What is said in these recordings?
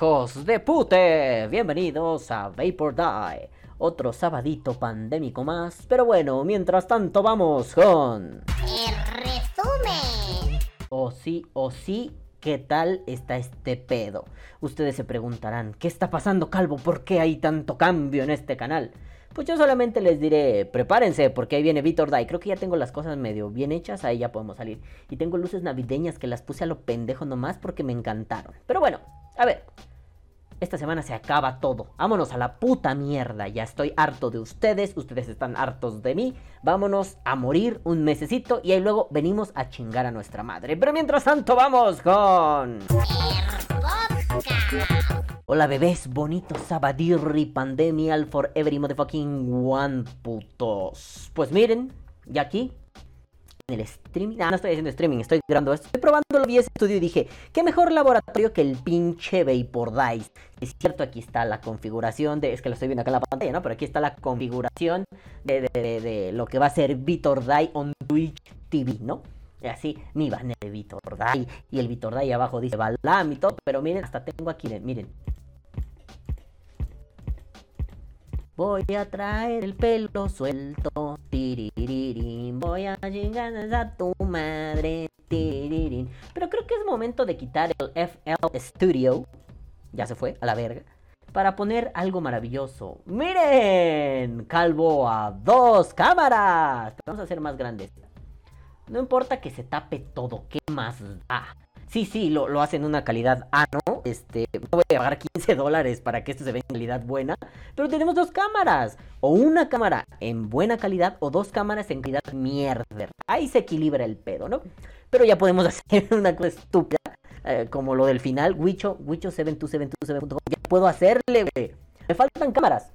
hijos de pute. Bienvenidos a Vapor Die. Otro sabadito pandémico más. Pero bueno, mientras tanto vamos con... El resumen. O sí, o sí, ¿qué tal está este pedo? Ustedes se preguntarán, ¿qué está pasando, Calvo? ¿Por qué hay tanto cambio en este canal? Pues yo solamente les diré, prepárense porque ahí viene Vitor Dai. Creo que ya tengo las cosas medio bien hechas, ahí ya podemos salir. Y tengo luces navideñas que las puse a lo pendejo nomás porque me encantaron. Pero bueno, a ver. Esta semana se acaba todo. Vámonos a la puta mierda. Ya estoy harto de ustedes. Ustedes están hartos de mí. Vámonos a morir un mesecito. Y ahí luego venimos a chingar a nuestra madre. Pero mientras tanto, vamos con. Hola bebés, bonito sabadirri pandemial for every motherfucking one putos. Pues miren, ya aquí el streaming. Ah, no estoy haciendo streaming, estoy grabando esto. Estoy probando lo vi ese estudio y dije, qué mejor laboratorio que el pinche Vapor Dice. Es cierto, aquí está la configuración de. Es que lo estoy viendo acá en la pantalla, ¿no? Pero aquí está la configuración de, de, lo que va a ser Vitor Die on Twitch TV, ¿no? Y así, mi banner de Vitor. Y el Vitor Die abajo dice Balam y todo. Pero miren, hasta tengo aquí, miren. Voy a traer el pelo suelto, tiriririn. Voy a llegar a tu madre. Pero creo que es momento de quitar el FL Studio. Ya se fue, a la verga. Para poner algo maravilloso. ¡Miren! Calvo a dos cámaras. Vamos a hacer más grandes. No importa que se tape todo, ¿qué más da? Sí, sí, lo, lo hacen en una calidad A, ¿no? Este, no voy a pagar 15 dólares para que esto se vea en calidad buena, pero tenemos dos cámaras. O una cámara en buena calidad o dos cámaras en calidad mierda. Ahí se equilibra el pedo, ¿no? Pero ya podemos hacer una cosa estúpida, eh, como lo del final, Wicho, Wicho 7272 Ya puedo hacerle, güey. Me faltan cámaras.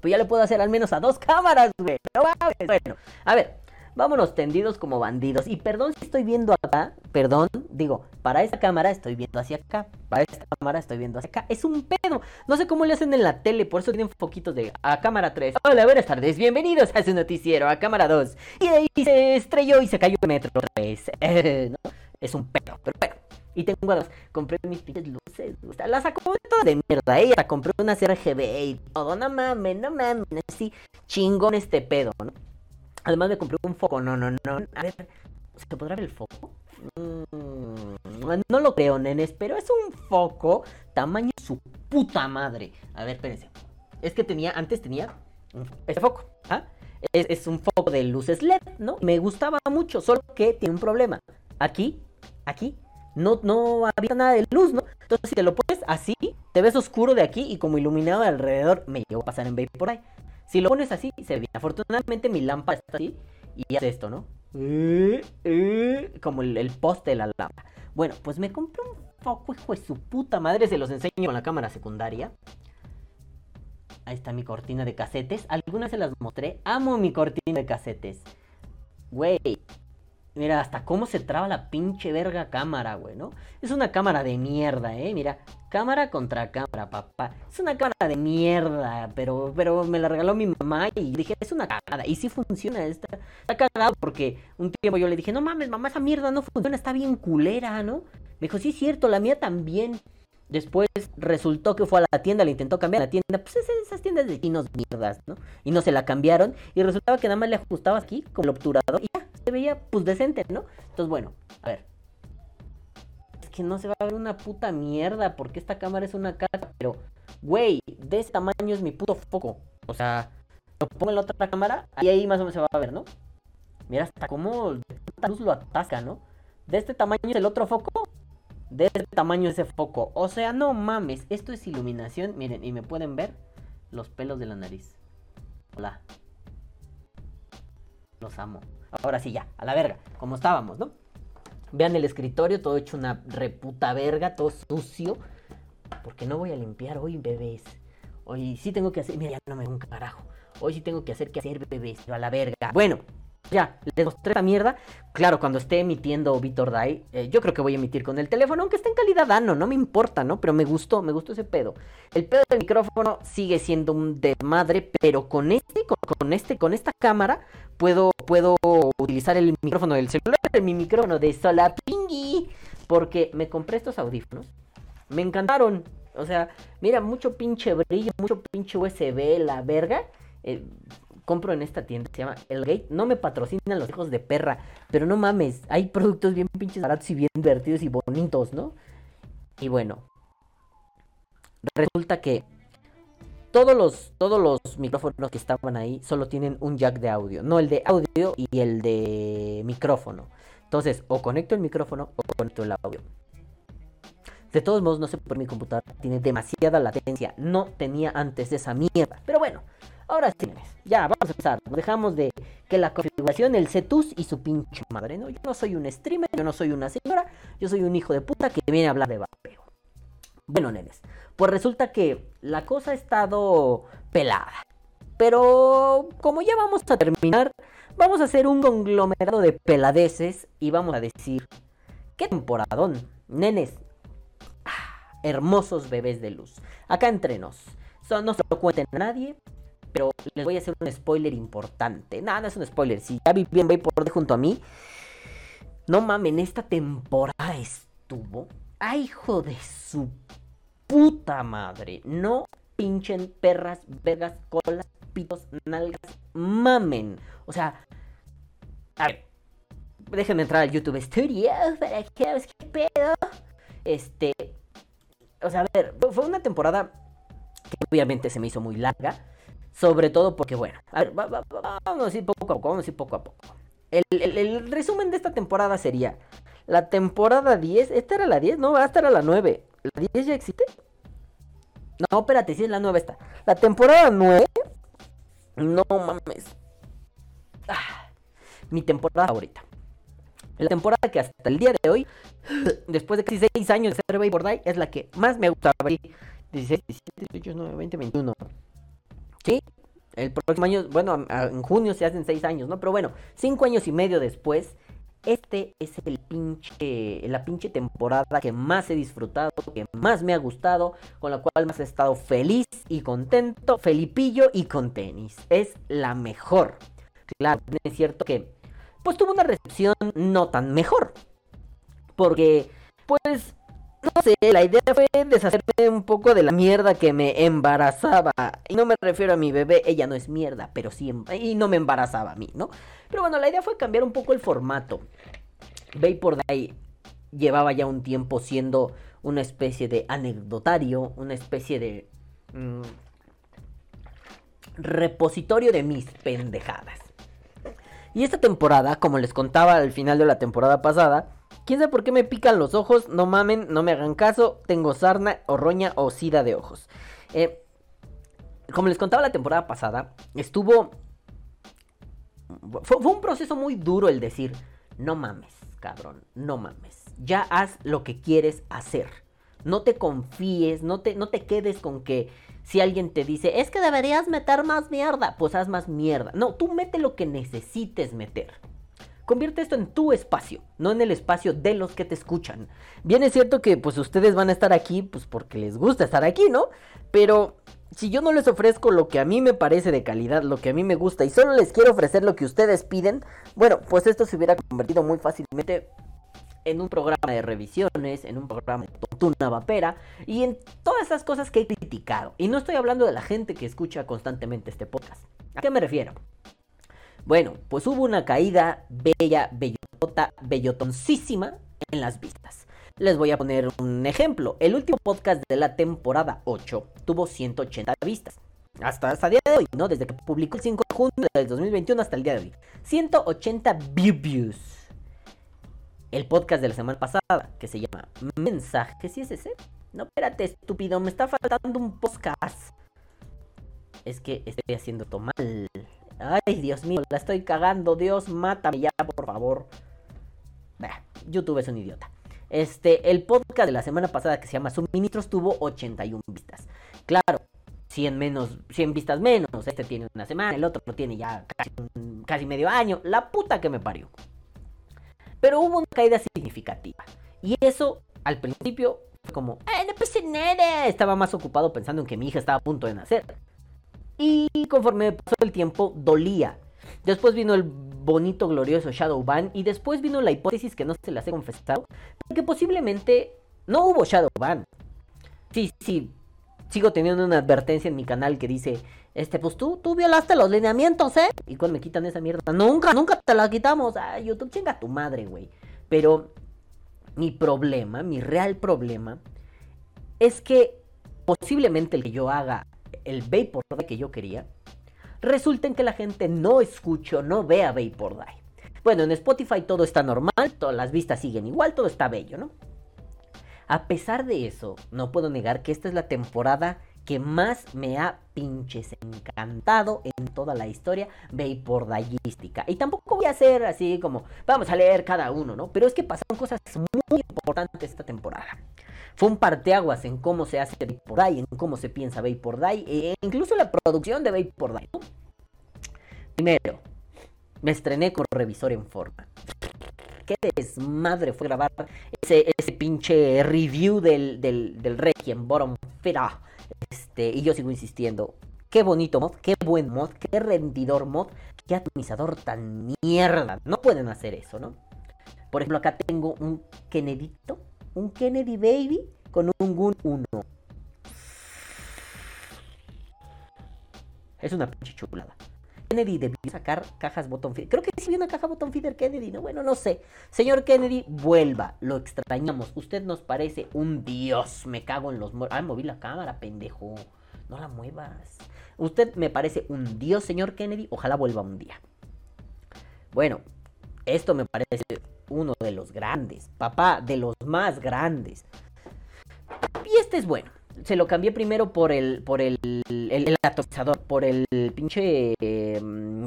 Pues ya le puedo hacer al menos a dos cámaras, güey. Pero bueno, a ver, vámonos tendidos como bandidos. Y perdón si estoy viendo acá, perdón, digo, para esta cámara estoy viendo hacia acá, para esta cámara estoy viendo hacia acá. Es un pedo. No sé cómo le hacen en la tele, por eso tienen foquitos de a cámara 3. Hola, buenas tardes, bienvenidos a su noticiero, a cámara 2. Y ahí se estrelló y se cayó el metro otra vez. ¿no? Es un pedo, pero bueno. Y tengo además, compré mis pinches luces, las sacó de mierda, ella ¿eh? compré unas RGB y todo, no mames, no mames, así chingón este pedo, ¿no? Además me compré un foco. No, no, no. A ver, ¿se podrá ver el foco? Mm, no lo creo, nenes, pero es un foco tamaño su puta madre. A ver, espérense. Es que tenía, antes tenía este foco. ¿ah? Es, un foco de luces LED, ¿no? Me gustaba mucho, solo que tiene un problema. Aquí, aquí, no, no había nada de luz, ¿no? Entonces, si te lo pones así, te ves oscuro de aquí y como iluminado alrededor, me llevo a pasar en por ahí. Si lo pones así, se ve. Afortunadamente mi lámpara está así y hace esto, ¿no? Como el, poste de la lámpara. Bueno, pues me compré un foco, hijo de su puta madre. Se los enseño con la cámara secundaria. Ahí está mi cortina de casetes. Algunas se las mostré. Amo mi cortina de casetes. Güey, Mira, hasta cómo se traba la pinche verga cámara, güey, ¿no? Es una cámara de mierda, ¿eh? Mira, cámara contra cámara, papá. Es una cámara de mierda, pero, pero me la regaló mi mamá y dije, es una cagada. Y sí funciona, está, está cagado porque un tiempo yo le dije, no mames, mamá, esa mierda no funciona, está bien culera, ¿no? Me dijo, sí es cierto, la mía también. Después resultó que fue a la tienda, le intentó cambiar la tienda. Pues esas tiendas de chinos mierdas, ¿no? Y no se la cambiaron. Y resultaba que nada más le ajustabas aquí con el obturador y ya, se veía pues decente, ¿no? Entonces, bueno, a ver. Es que no se va a ver una puta mierda porque esta cámara es una caca. Pero, güey, de ese tamaño es mi puto foco. O sea, lo pongo en la otra cámara y ahí más o menos se va a ver, ¿no? Mira hasta cómo la luz lo atasca, ¿no? De este tamaño es el otro foco de este tamaño ese foco. O sea, no mames, esto es iluminación. Miren, y me pueden ver los pelos de la nariz. Hola. Los amo. Ahora sí, ya, a la verga, como estábamos, ¿no? Vean el escritorio, todo hecho una reputa verga, todo sucio. Porque no voy a limpiar hoy, bebés. Hoy sí tengo que hacer. Mira, ya no me un carajo. Hoy sí tengo que hacer que hacer, bebés. Pero a la verga. Bueno, ya, les mostré esta mierda. Claro, cuando esté emitiendo Vitor Dai, eh, yo creo que voy a emitir con el teléfono, aunque esté en calidad ano, no me importa, ¿no? Pero me gustó, me gustó ese pedo. El pedo del micrófono sigue siendo un desmadre, pero con este, con, este, con esta cámara, puedo, puedo utilizar el micrófono del celular, mi micrófono de Solapingui, porque me compré estos audífonos, me encantaron, O sea, mira, mucho pinche brillo, mucho pinche USB, la verga. Eh, compro en esta tienda, se llama El Gate. No me patrocinan los hijos de perra, pero no mames, hay productos bien pinches baratos y bien divertidos y bonitos, ¿no? Y bueno, resulta que todos los, todos los micrófonos que estaban ahí solo tienen un jack de audio, no el de audio y el de micrófono. Entonces, o conecto el micrófono o conecto el audio. De todos modos, no sé por mi computadora tiene demasiada latencia. No tenía antes esa mierda. Pero bueno, ahora sí, ya vamos a empezar. Nos dejamos de que la configuración, el CETUS y su pinche madre. No, yo no soy un streamer, yo no soy una señora, yo soy un hijo de puta que viene a hablar de vapeo. Bueno, nenes, pues resulta que la cosa ha estado pelada. Pero como ya vamos a terminar, vamos a hacer un conglomerado de peladeces y vamos a decir, ¿qué temporadón? Nenes, ah, hermosos bebés de luz. Acá entre nos. no se lo cuenten a nadie, pero les voy a hacer un spoiler importante. Nada, no es un spoiler. Si ya vi bien, por junto a mí. No mamen, esta temporada estuvo ¡Ay, hijo de su puta madre! No pinchen perras, vergas, colas, pitos, nalgas, mamen. O sea, a ver, déjenme entrar al YouTube Studio para que qué pedo. Este, o sea, a ver, fue una temporada que obviamente se me hizo muy larga. Sobre todo porque, bueno, vamos a ir poco a poco, vamos a ir poco a poco. el resumen de esta temporada sería, la temporada 10, esta era la 10, no, esta era la 9. ¿La 10 ya existe? No, espérate, sí es la 9 esta. La temporada 9, no mames. Ah, mi temporada favorita. La temporada que hasta el día de hoy, después de 16 años de ser Die, es la que más me gusta 16, 17, 18, 19, 20, 21. ¿Sí? El próximo año, bueno, en junio se hacen 6 años, ¿no? Pero bueno, 5 años y medio después, este es el pinche, la pinche temporada que más he disfrutado, que más me ha gustado, con la cual más he estado feliz y contento, felipillo y con tenis. Es la mejor. Claro, es cierto que pues tuvo una recepción no tan mejor. Porque pues no sé, la idea fue deshacerme un poco de la mierda que me embarazaba. Y no me refiero a mi bebé, ella no es mierda, pero sí, em, y no me embarazaba a mí, ¿no? Pero bueno, la idea fue cambiar un poco el formato. por Day llevaba ya un tiempo siendo una especie de anecdotario, una especie de mm, repositorio de mis pendejadas. Y esta temporada, como les contaba al final de la temporada pasada, quién sabe por qué me pican los ojos, no mamen, no me hagan caso, tengo sarna o roña o sida de ojos. Eh, como les contaba la temporada pasada, estuvo fue, un proceso muy duro el decir, no mames, cabrón, no mames. Ya haz lo que quieres hacer. No te confíes, no te, no te quedes con que si alguien te dice, es que deberías meter más mierda, pues haz más mierda. No, tú mete lo que necesites meter. Convierte esto en tu espacio, no en el espacio de los que te escuchan. Bien es cierto que pues ustedes van a estar aquí pues porque les gusta estar aquí, ¿no? Pero si yo no les ofrezco lo que a mí me parece de calidad, lo que a mí me gusta y solo les quiero ofrecer lo que ustedes piden, bueno, pues esto se hubiera convertido muy fácilmente en un programa de revisiones, en un programa de tontuna vapera y en todas esas cosas que he criticado. Y no estoy hablando de la gente que escucha constantemente este podcast. ¿A qué me refiero? Bueno, pues hubo una caída bella, bellota, bellotoncísima en las vistas. Les voy a poner un ejemplo. El último podcast de la temporada 8 tuvo 180 vistas. Hasta, hasta el día de hoy, ¿no? Desde que publicó el 5 de junio del 2021 hasta el día de hoy. 180 views. El podcast de la semana pasada, que se llama Mensajes, ¿sí es ese? No, espérate, estúpido, me está faltando un podcast. Es que estoy haciendo todo mal. Ay, Dios mío, la estoy cagando. Dios, mátame ya, por favor. YouTube es un idiota. Este, el podcast de la semana pasada que se llama Suministros tuvo 81 vistas. Claro, 100 menos, 100 vistas menos. Este tiene una semana, el otro tiene ya casi, medio año. La puta que me parió. Pero hubo una caída significativa. Y eso, al principio, fue como, ¡ay, no pasa nada! Estaba más ocupado pensando en que mi hija estaba a punto de nacer. Y conforme pasó el tiempo, dolía. Después vino el bonito, glorioso Shadowban. Y después vino la hipótesis que no se las he confesado. Que posiblemente no hubo Shadowban. Sí, sí, Sigo teniendo una advertencia en mi canal que dice, este, pues tú, tú violaste los lineamientos, ¿eh? Y cuando me quitan esa mierda, nunca, nunca te la quitamos. Ah, YouTube, chinga tu madre, güey. Pero mi problema, mi real problema, es que posiblemente el que yo haga el Vapor que yo quería, resulta en que la gente no escuche o no vea Vapor Die. Bueno, en Spotify todo está normal, todas las vistas siguen igual, todo está bello, ¿no? A pesar de eso, no puedo negar que esta es la temporada que más me ha pinches encantado en toda la historia vapordayística. Y tampoco voy a hacer así como, vamos a leer cada uno, ¿no? Pero es que pasaron cosas muy importantes esta temporada. Fue un parteaguas en cómo se hace Vaporday, en cómo se piensa Vaporday, e incluso la producción de Vaporday. ¿no? Primero, me estrené con revisor en forma. Qué desmadre fue grabar ese, pinche review del, del, del Requiem Bottom Fira. Este, y yo sigo insistiendo. Qué bonito mod, qué buen mod, qué rendidor mod, qué atomizador tan mierda. No pueden hacer eso, ¿no? Por ejemplo, acá tengo un Kennedyto, un Kennedy Baby con un Gun 1. Es una pinche chulada. Kennedy debió sacar cajas bottom feeder. Creo que sí una caja bottom feeder Kennedy, ¿no? Bueno, no sé. Señor Kennedy, vuelva. Lo extrañamos. Usted nos parece un dios. Me cago en los muertos. Ah, moví la cámara, pendejo. No la muevas. Usted me parece un dios, señor Kennedy. Ojalá vuelva un día. Bueno, esto me parece uno de los grandes. Papá, de los más grandes. Y este es bueno se lo cambié primero por el por el, atomizador, por el pinche eh,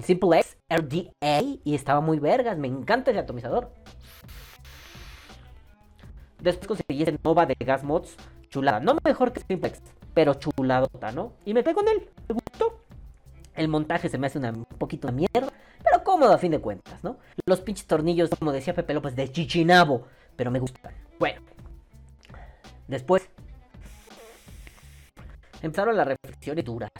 Simple X RDA y estaba muy vergas, me encanta ese atomizador. Después conseguí ese Nova de Gas Mods, chulada, no mejor que Simple X, pero chuladota, ¿no? Y me pego con él, me gustó. El montaje se me hace un poquito de mierda, pero cómodo a fin de cuentas, ¿no? Los pinches tornillos, como decía Pepe López, de chichinabo, pero me gustan. Bueno, después empezaron las reflexiones duras.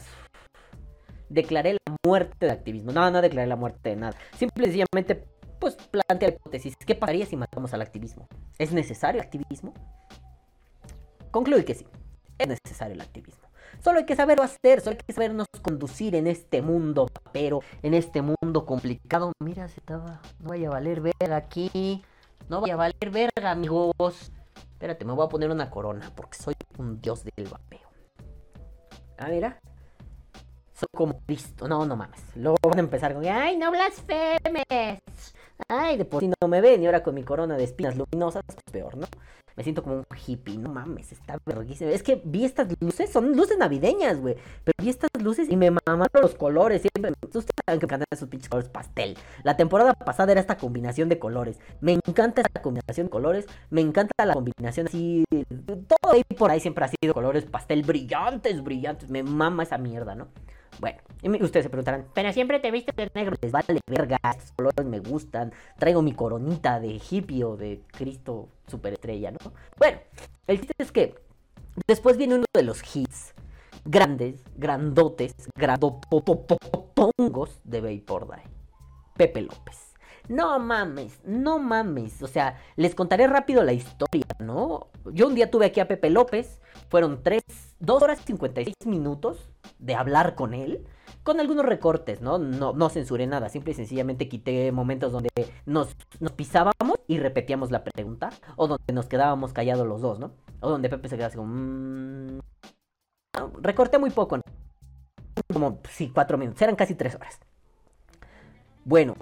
Declaré la muerte del activismo. No, no declaré la muerte de nada. Simple y sencillamente, pues planteé la hipótesis. ¿Qué pasaría si matamos al activismo? ¿Es necesario el activismo? Concluí que sí. Es necesario el activismo. Solo hay que saberlo hacer, solo hay que sabernos conducir en este mundo pero en este mundo complicado. Mira, se estaba. No vaya a valer verga aquí. No vaya a valer verga, amigos. Espérate, me voy a poner una corona porque soy un dios del vapeo. Ah, mira. Soy como Cristo. No, no mames. Luego van a empezar con, ay, no blasfemes. Ay, de por si no me ven y ahora con mi corona de espinas luminosas, pues peor, ¿no? Me siento como un hippie, no mames, está verguísimo. Es que vi estas luces, son luces navideñas, güey. Pero vi estas luces y me mamaron los colores. Siempre, ustedes saben que me encantan esos pinches colores pastel. La temporada pasada era esta combinación de colores. Me encanta esta combinación de colores. Me encanta la combinación así. Todo ahí por ahí siempre ha sido colores pastel brillantes, brillantes. Me mama esa mierda, ¿no? Bueno, y ustedes se preguntarán, pero siempre te viste de negro. Les vale verga, estos colores me gustan. Traigo mi coronita de hippie o de Cristo superestrella, ¿no? Bueno, el chiste es que después viene uno de los hits grandes, grandotes, grandopopopongos de Vapor Die. Pepe López. No mames, no mames. O sea, les contaré rápido la historia, ¿no? Yo un día tuve aquí a Pepe López. Fueron 3, 2 horas y 56 minutos de hablar con él. Con algunos recortes, ¿no? No, no censuré nada. Simple y sencillamente quité momentos donde nos, nos pisábamos y repetíamos la pregunta. O donde nos quedábamos callados los dos, ¿no? O donde Pepe se quedaba así como... Mmm... Recorté muy poco, ¿no? Como, sí, 4 minutos. Eran casi 3 horas. Bueno,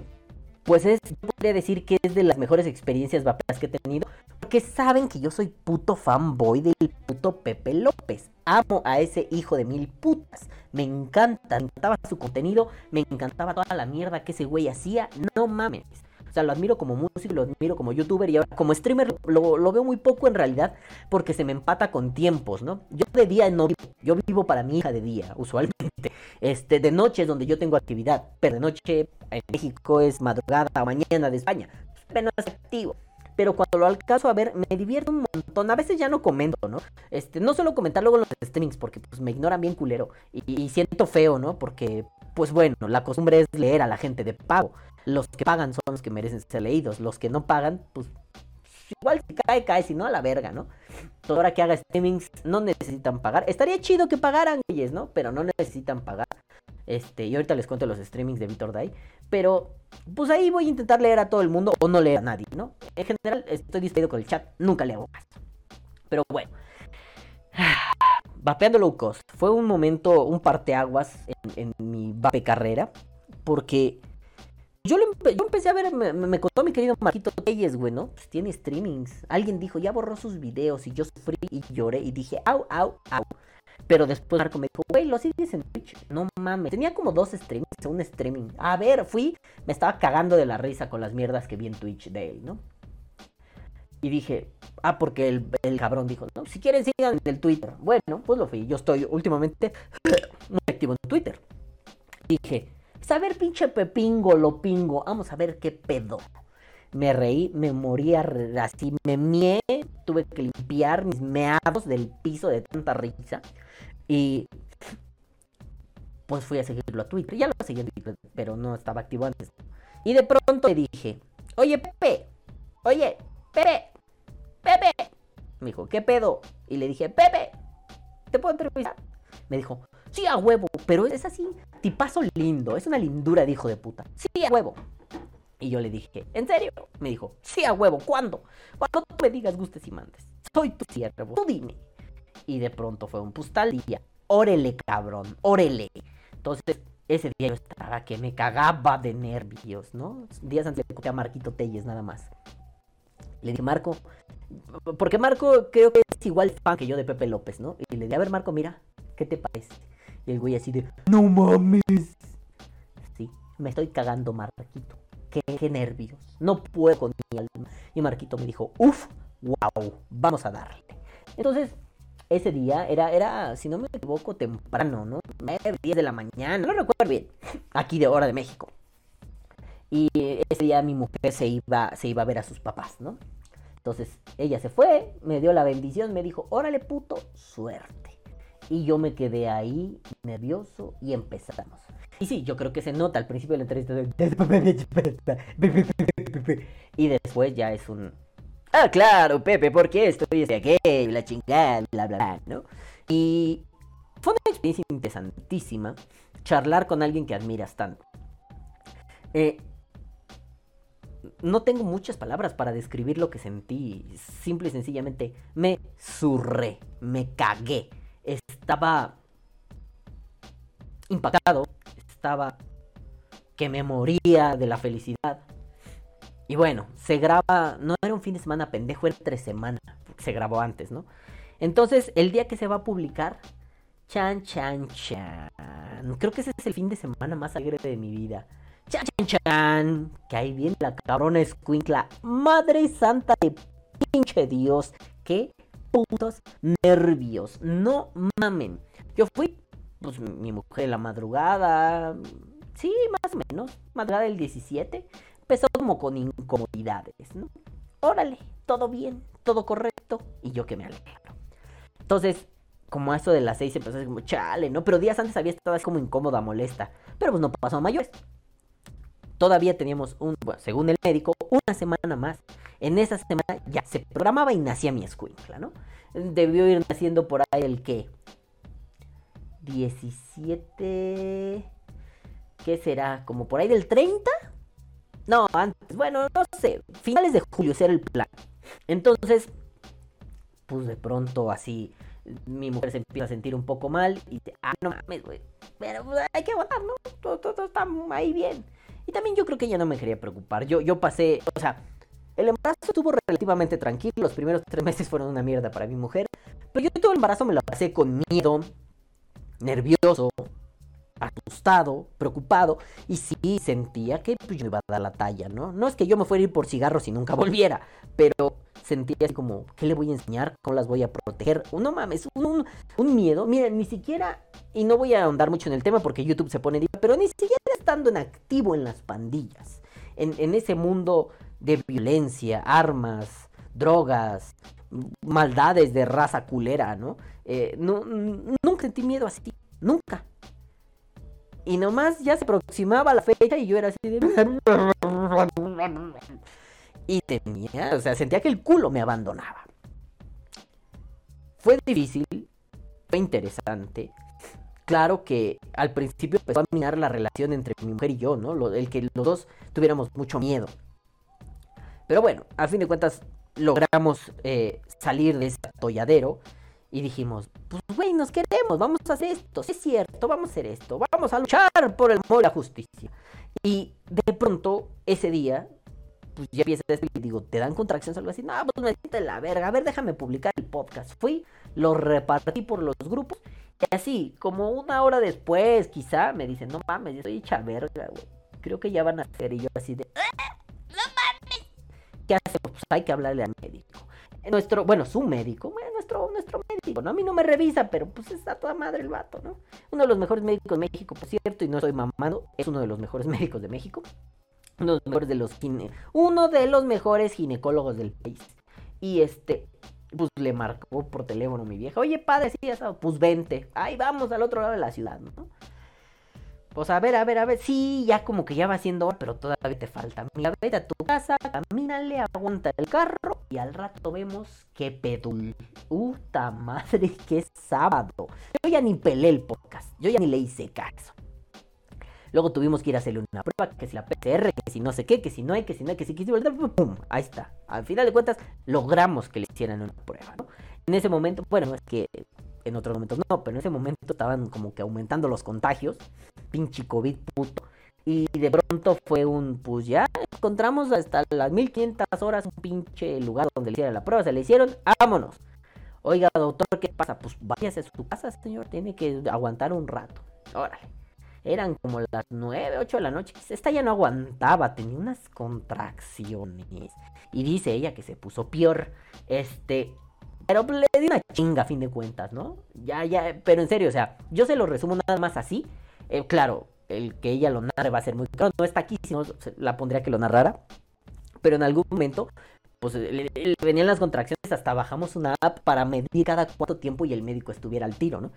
pues es, yo podría decir que es de las mejores experiencias vaperas que he tenido. Porque saben que yo soy puto fanboy del puto Pepe López. Amo a ese hijo de mil putas. Me encanta, me encantaba su contenido, me encantaba toda la mierda que ese güey hacía. No mames. O sea, lo admiro como músico, lo admiro como youtuber y ahora como streamer lo, lo, veo muy poco en realidad porque se me empata con tiempos, ¿no? Yo de día no vivo, yo vivo para mi hija de día, usualmente. Este, de noche es donde yo tengo actividad, pero de noche en México es madrugada o mañana de España. Pero no es activo. Pero cuando lo alcanzo a ver, me divierto un montón. A veces ya no comento, ¿no? Este, no suelo comentar luego los streamings porque pues me ignoran bien culero. Y, y siento feo, ¿no? Porque, pues bueno, la costumbre es leer a la gente de pago. Los que pagan son los que merecen ser leídos. Los que no pagan, pues igual si cae, cae, si no, a la verga, ¿no? Ahora que haga streamings, no necesitan pagar. Estaría chido que pagaran, güeyes, ¿no? Pero no necesitan pagar. Este, y ahorita les cuento los streamings de Vitor Day. Pero, pues ahí voy a intentar leer a todo el mundo o no leer a nadie, ¿no? En general, estoy distraído con el chat, nunca le hago caso. Pero bueno. Vapeando low cost. Fue un momento, un parteaguas en, en mi vape carrera. Porque yo, empecé a ver, me, contó mi querido Marquito Telles, güey, ¿no? Pues tiene streamings. Alguien dijo, ya borró sus videos y yo sufrí y lloré y dije, au, au, au. Pero después Marco me dijo, güey, lo sigues en Twitch. No mames. Tenía como dos streamings, un streaming. A ver, fui, me estaba cagando de la risa con las mierdas que vi en Twitch de él, ¿no? Y dije, ah, porque el, el cabrón dijo, no, si quieren sigan en el Twitter. Bueno, pues lo fui. Yo estoy últimamente muy activo en Twitter. Dije, saber pues, pinche pepingo, lo pingo. Vamos a ver qué pedo. Me reí, me moría así, me mié, tuve que limpiar mis meados del piso de tanta risa. Y pues fui a seguirlo a Twitter. Ya lo seguí en Twitter, pero no estaba activo antes. Y de pronto le dije, oye Pepe, oye, Pepe, Pepe. Me dijo, ¿qué pedo? Y le dije, Pepe, ¿te puedo entrevistar? Me dijo, sí, a huevo, pero es así, tipazo lindo, es una lindura de hijo de puta. Sí, a huevo. Y yo le dije, ¿en serio? Me dijo, sí, a huevo, ¿cuándo? Cuando tú me digas gustes y mandes. Soy tu siervo, tú dime. Y de pronto fue un postal día. Órele, cabrón, órele. Entonces, ese día yo estaba que me cagaba de nervios, ¿no? Días antes le conté a Marquito Telles nada más. Le dije, Marco, porque Marco creo que es igual fan que yo de Pepe López, ¿no? Y le dije, a ver, Marco, mira, ¿qué te parece? Y el güey así de, no mames. Sí, me estoy cagando, Marquito. Qué, nervios. No puedo con mi alma. Y Marquito me dijo, uff, wow, vamos a darle. Entonces, ese día era, era, si no me equivoco, temprano, ¿no? 9, 10 de la mañana, no recuerdo bien. Aquí de hora de México. Y ese día mi mujer se iba, se iba a ver a sus papás, ¿no? Entonces ella se fue, me dio la bendición, me dijo, órale puto, suerte. Y yo me quedé ahí nervioso y empezamos. Y sí, yo creo que se nota al principio de la entrevista. Y después ya es un... Ah, claro, Pepe, ¿por qué estoy aquí? La chingada, bla, bla, bla, ¿no? Y fue una experiencia interesantísima charlar con alguien que admiras tanto. Eh, no tengo muchas palabras para describir lo que sentí. Simple y sencillamente me zurré, me cagué. Estaba impactado, estaba que me moría de la felicidad. Y bueno, se graba, no era un fin de semana pendejo, era tres semanas, se grabó antes, ¿no? Entonces, el día que se va a publicar, chan, chan, chan. Creo que ese es el fin de semana más alegre de mi vida. Chan, chan, chan. Que ahí viene la cabrona escuincla. Madre santa de pinche Dios. Qué putos nervios. No mamen. Yo fui, pues mi mujer la madrugada. Sí, más o menos. Madrugada del 17. Empezó como con incomodidades, ¿no? Órale, todo bien, todo correcto. Y yo que me alegro. Entonces, como a eso de las 6 empezó a como chale, ¿no? Pero días antes había estado así como incómoda, molesta. Pero pues no pasó a mayores todavía teníamos un, según el médico, una semana más. En esa semana ya se programaba y nacía mi escuincla, ¿no? Debió ir naciendo por ahí el que 17 ¿qué será? ¿Como por ahí del 30? No, antes, bueno, no sé, finales de julio será el plan. Entonces, pues de pronto así mi mujer se empieza a sentir un poco mal y dice, ah, no mames, güey, pero pues, hay que aguantar, ¿no? Todo, todo, está ahí bien. Y también yo creo que ella no me quería preocupar. Yo, yo pasé, o sea, el embarazo estuvo relativamente tranquilo. Los primeros tres meses fueron una mierda para mi mujer. Pero yo todo el embarazo me lo pasé con miedo, nervioso, asustado, preocupado. Y sí sentía que pues, yo iba a dar la talla, ¿no? No es que yo me fuera a ir por cigarros y nunca volviera. Pero sentía así como, ¿qué le voy a enseñar? ¿Cómo las voy a proteger? No mames, un, un miedo. Miren, ni siquiera, y no voy a ahondar mucho en el tema porque YouTube se pone, pero ni siquiera estando en activo en las pandillas, en, en ese mundo de violencia, armas, drogas, maldades de raza culera, ¿no? Eh, no nunca sentí miedo así, nunca. Y nomás ya se aproximaba la fecha y yo era así de... Y tenía, o sea, sentía que el culo me abandonaba. Fue difícil, fue interesante. Claro que al principio empezó a minar la relación entre mi mujer y yo, ¿no? el que los dos tuviéramos mucho miedo. Pero bueno, a fin de cuentas logramos eh, salir de ese atolladero y dijimos, pues güey, nos queremos, vamos a hacer esto, es cierto, vamos a hacer esto, vamos a luchar por el amor y la justicia. Y de pronto, ese día, pues ya empieza esto y digo, ¿te dan contracciones o algo así? No, pues me siento la verga, a ver, déjame publicar el podcast. Fui, lo repartí por los grupos y así, como una hora después, quizá, me dicen, no mames, yo estoy hecha verga, güey. Creo que ya van a hacer y yo así de... ¿Qué hacemos? Pues hay que hablarle al médico nuestro, bueno, su médico, nuestro, nuestro médico, ¿no? A mí no me revisa, pero pues está toda madre el vato, ¿no? Uno de los mejores médicos de México, por cierto, y no estoy mamando, es uno de los mejores médicos de México. Uno de los mejores de los gine, uno de los mejores ginecólogos del país. Y este, pues le marcó por teléfono mi vieja, oye padre, sí, ya pues vente, ahí vamos al otro lado de la ciudad, ¿no? Pues a ver, a ver, a ver. Sí, ya como que ya va siendo hora, pero todavía te falta. Mira, vete a tu casa, camínale, aguanta el carro y al rato vemos qué pedul. Puta madre, qué sábado. Yo ya ni pelé el podcast, yo ya ni le hice caso. Luego tuvimos que ir a hacerle una prueba, que si la PCR, que si no sé qué, que si no hay, que si no hay, que si que pum, ahí está. Al final de cuentas, logramos que le hicieran una prueba, ¿no? En ese momento, bueno, es que en otros momentos no, pero en ese momento estaban como que aumentando los contagios, pinche COVID puto. Y de pronto fue un, pues ya encontramos hasta las 1500 horas un pinche lugar donde le hicieran la prueba, se le hicieron, vámonos. Oiga, doctor, ¿qué pasa? Pues váyase a su casa, señor, tiene que aguantar un rato. Órale. Eran como las 9, 8 de la noche. Esta ya no aguantaba, tenía unas contracciones. Y dice ella que se puso peor. Este, pero le di una chinga a fin de cuentas, ¿no? Ya, ya, pero en serio, o sea, yo se lo resumo nada más así. Eh, claro, el que ella lo narre va a ser muy claro. No está aquí, sino la pondría que lo narrara. Pero en algún momento, pues le, venían las contracciones, hasta bajamos una app para medir cada cuánto tiempo y el médico estuviera al tiro, ¿no?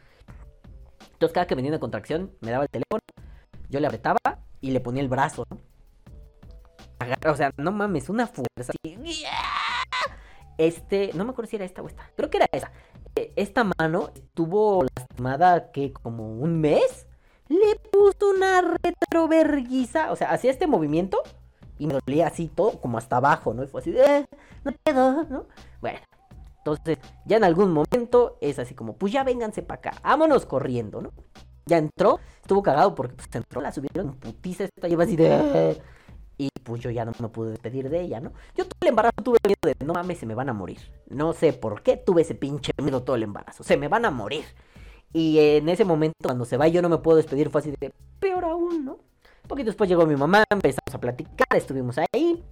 Entonces cada que venía una contracción, me daba el teléfono, yo le apretaba y le ponía el brazo, ¿no? o sea, no mames, una fuerza. Así, este, no me acuerdo si era esta o esta, creo que era esa. E, esta mano estuvo lastimada que como un mes. Le puso una retroverguiza, o sea, hacía este movimiento y me dolía así todo como hasta abajo, ¿no? Y fue así eh, no puedo, ¿no? Bueno, entonces ya en algún momento es así como, pues ya vénganse para acá, vámonos corriendo, ¿no? Ya entró, estuvo cagado porque pues entró, la subieron putiza, esta lleva así de... Y pues yo ya no me pude despedir de ella, ¿no? Yo todo el embarazo tuve miedo de, no mames, se me van a morir. No sé por qué tuve ese pinche miedo todo el embarazo. Se me van a morir. Y en ese momento, cuando se va y yo no me puedo despedir, fue así de, peor aún, ¿no? Un poquito después llegó mi mamá, empezamos a platicar, estuvimos ahí.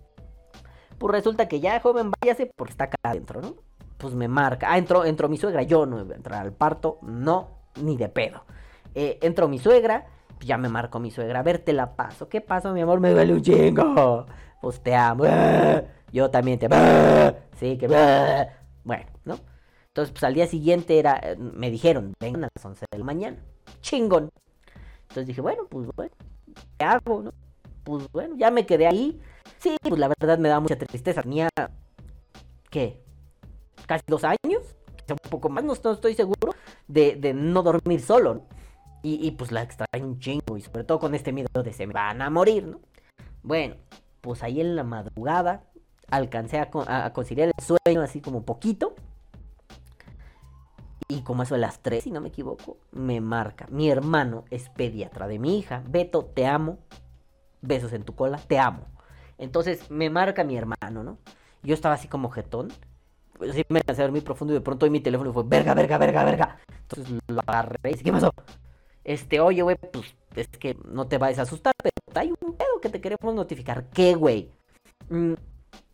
Pues resulta que ya, joven, váyase porque está acá adentro, ¿no? Pues me marca. Ah, entró, entró mi suegra. Yo no iba a entrar al parto, no, ni de pedo. Eh, entró mi suegra ya me marcó mi suegra, a ver, te la paso. ¿Qué pasa, mi amor? Me duele un chingo. Pues te amo. Yo también te amo. Sí, que... Bueno, ¿no? Entonces, pues al día siguiente era, me dijeron, vengan a las 11 de la mañana. Chingón. Entonces dije, bueno, pues bueno, ¿qué hago, no? Pues bueno, ya me quedé ahí. Sí, pues la verdad me da mucha tristeza. Tenía, ¿qué? Casi dos años, un poco más, no, estoy seguro, de, de no dormir solo, ¿no? Y, pues la extraño un chingo. Y sobre todo con este miedo de se van a morir, ¿no? Bueno, pues ahí en la madrugada alcancé a, conciliar el sueño así como poquito. Y como eso de las 3, si no me equivoco, me marca. Mi hermano es pediatra de mi hija. Beto, te amo. Besos en tu cola, te amo. Entonces me marca mi hermano, ¿no? Yo estaba así como jetón. Sí me cansé de dormir profundo y de pronto mi teléfono fue verga, verga, verga, verga. Entonces lo agarré y dije, ¿qué pasó? Este, oye, güey, pues es que no te vayas a asustar, pero hay un pedo que te queremos notificar. ¿Qué, güey? Mm,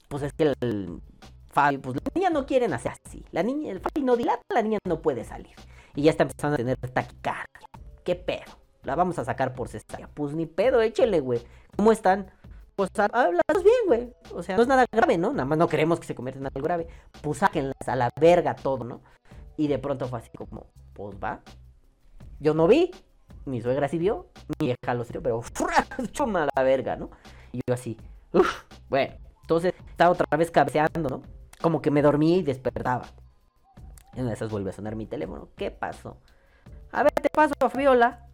pues es que el Fabi, pues la niña no quiere nacer así. La niña, el Fabi no dilata, la niña no puede salir. Y ya está empezando a tener taquicardia. ¿Qué pedo? La vamos a sacar por cesárea. Pues ni pedo, échele, güey. ¿Cómo están? Pues hablas bien, güey. O sea, no es nada grave, ¿no? Nada más no queremos que se convierta en algo grave. Pues sáquenlas a la verga todo, ¿no? Y de pronto fue así como, pues va, yo no vi, mi suegra sí vio, mi hija lo vio, pero chuma la verga, ¿no? Y yo así, uff, bueno, Entonces estaba otra vez cabeceando, ¿no? Como que me dormía y despertaba. En una de esas vuelve a sonar mi teléfono. ¿Qué pasó? A ver, te paso a Fabiola.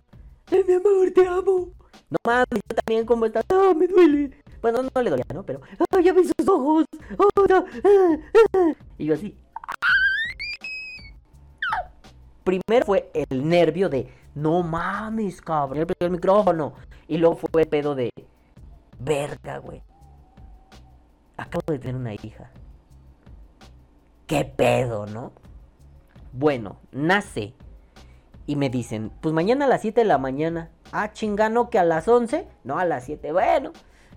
Eh, mi amor, te amo. No mames, yo también, ¿cómo estás? Ah, me duele. Bueno, no le dolía, ¿no? Pero, ah, ya vi sus ojos. Oh, no. ah, ah". Y yo así. Primero fue el nervio de, no mames, cabrón, el, micrófono. Y luego fue el pedo de, verga, güey. Acabo de tener una hija. ¿Qué pedo, no? Bueno, nace. Y me dicen, pues mañana a las 7 de la mañana. Ah, chingano, que a las 11. No, a las 7. Bueno,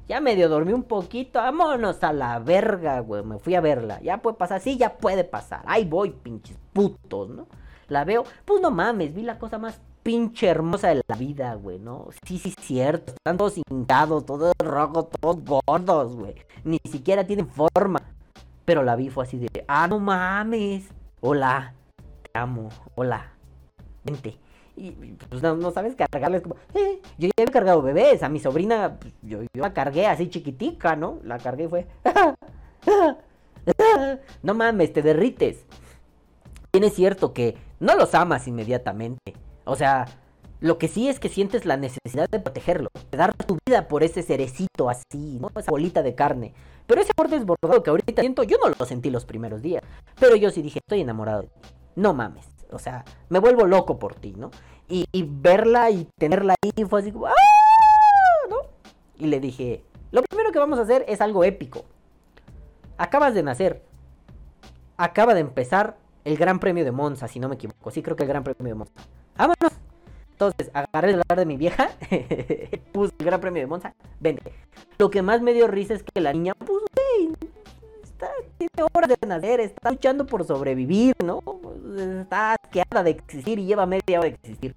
ya medio dormí un poquito. Vámonos a la verga, güey. Me fui a verla. Ya puede pasar. Sí, ya puede pasar. Ahí voy, pinches putos, ¿no? La veo. Pues no mames, vi la cosa más pinche hermosa de la vida, güey, ¿no? Sí, sí, cierto. Están todos hincados, todos rojos, todos gordos, güey. Ni siquiera tienen forma. Pero la vi fue así de, ah, no mames. Hola, te amo. Hola, vente. Y pues no, sabes cargarles como, eh, yo ya he cargado bebés. A mi sobrina, pues, yo, la cargué así chiquitica, ¿no? La cargué y fue, no mames, te derrites. Bien es cierto que no los amas inmediatamente. O sea, lo que sí es que sientes la necesidad de protegerlo, de dar tu vida por ese cerecito así, ¿no? Esa bolita de carne. Pero ese amor desbordado que ahorita siento, yo no lo sentí los primeros días. Pero yo sí dije, estoy enamorado de ti. No mames. O sea, me vuelvo loco por ti, ¿no? Y, verla y tenerla ahí fue así ¡ah! ¿no? Y le dije, lo primero que vamos a hacer es algo épico. Acabas de nacer. Acaba de empezar el Gran Premio de Monza, si no me equivoco. Sí, creo que el Gran Premio de Monza. ¡Vámonos! Entonces, agarré el lugar de mi vieja, puse el Gran Premio de Monza, vente. Lo que más me dio risa es que la niña, pues, güey, está, tiene horas de nacer, está luchando por sobrevivir, ¿no? Está asqueada de existir y lleva media hora de existir.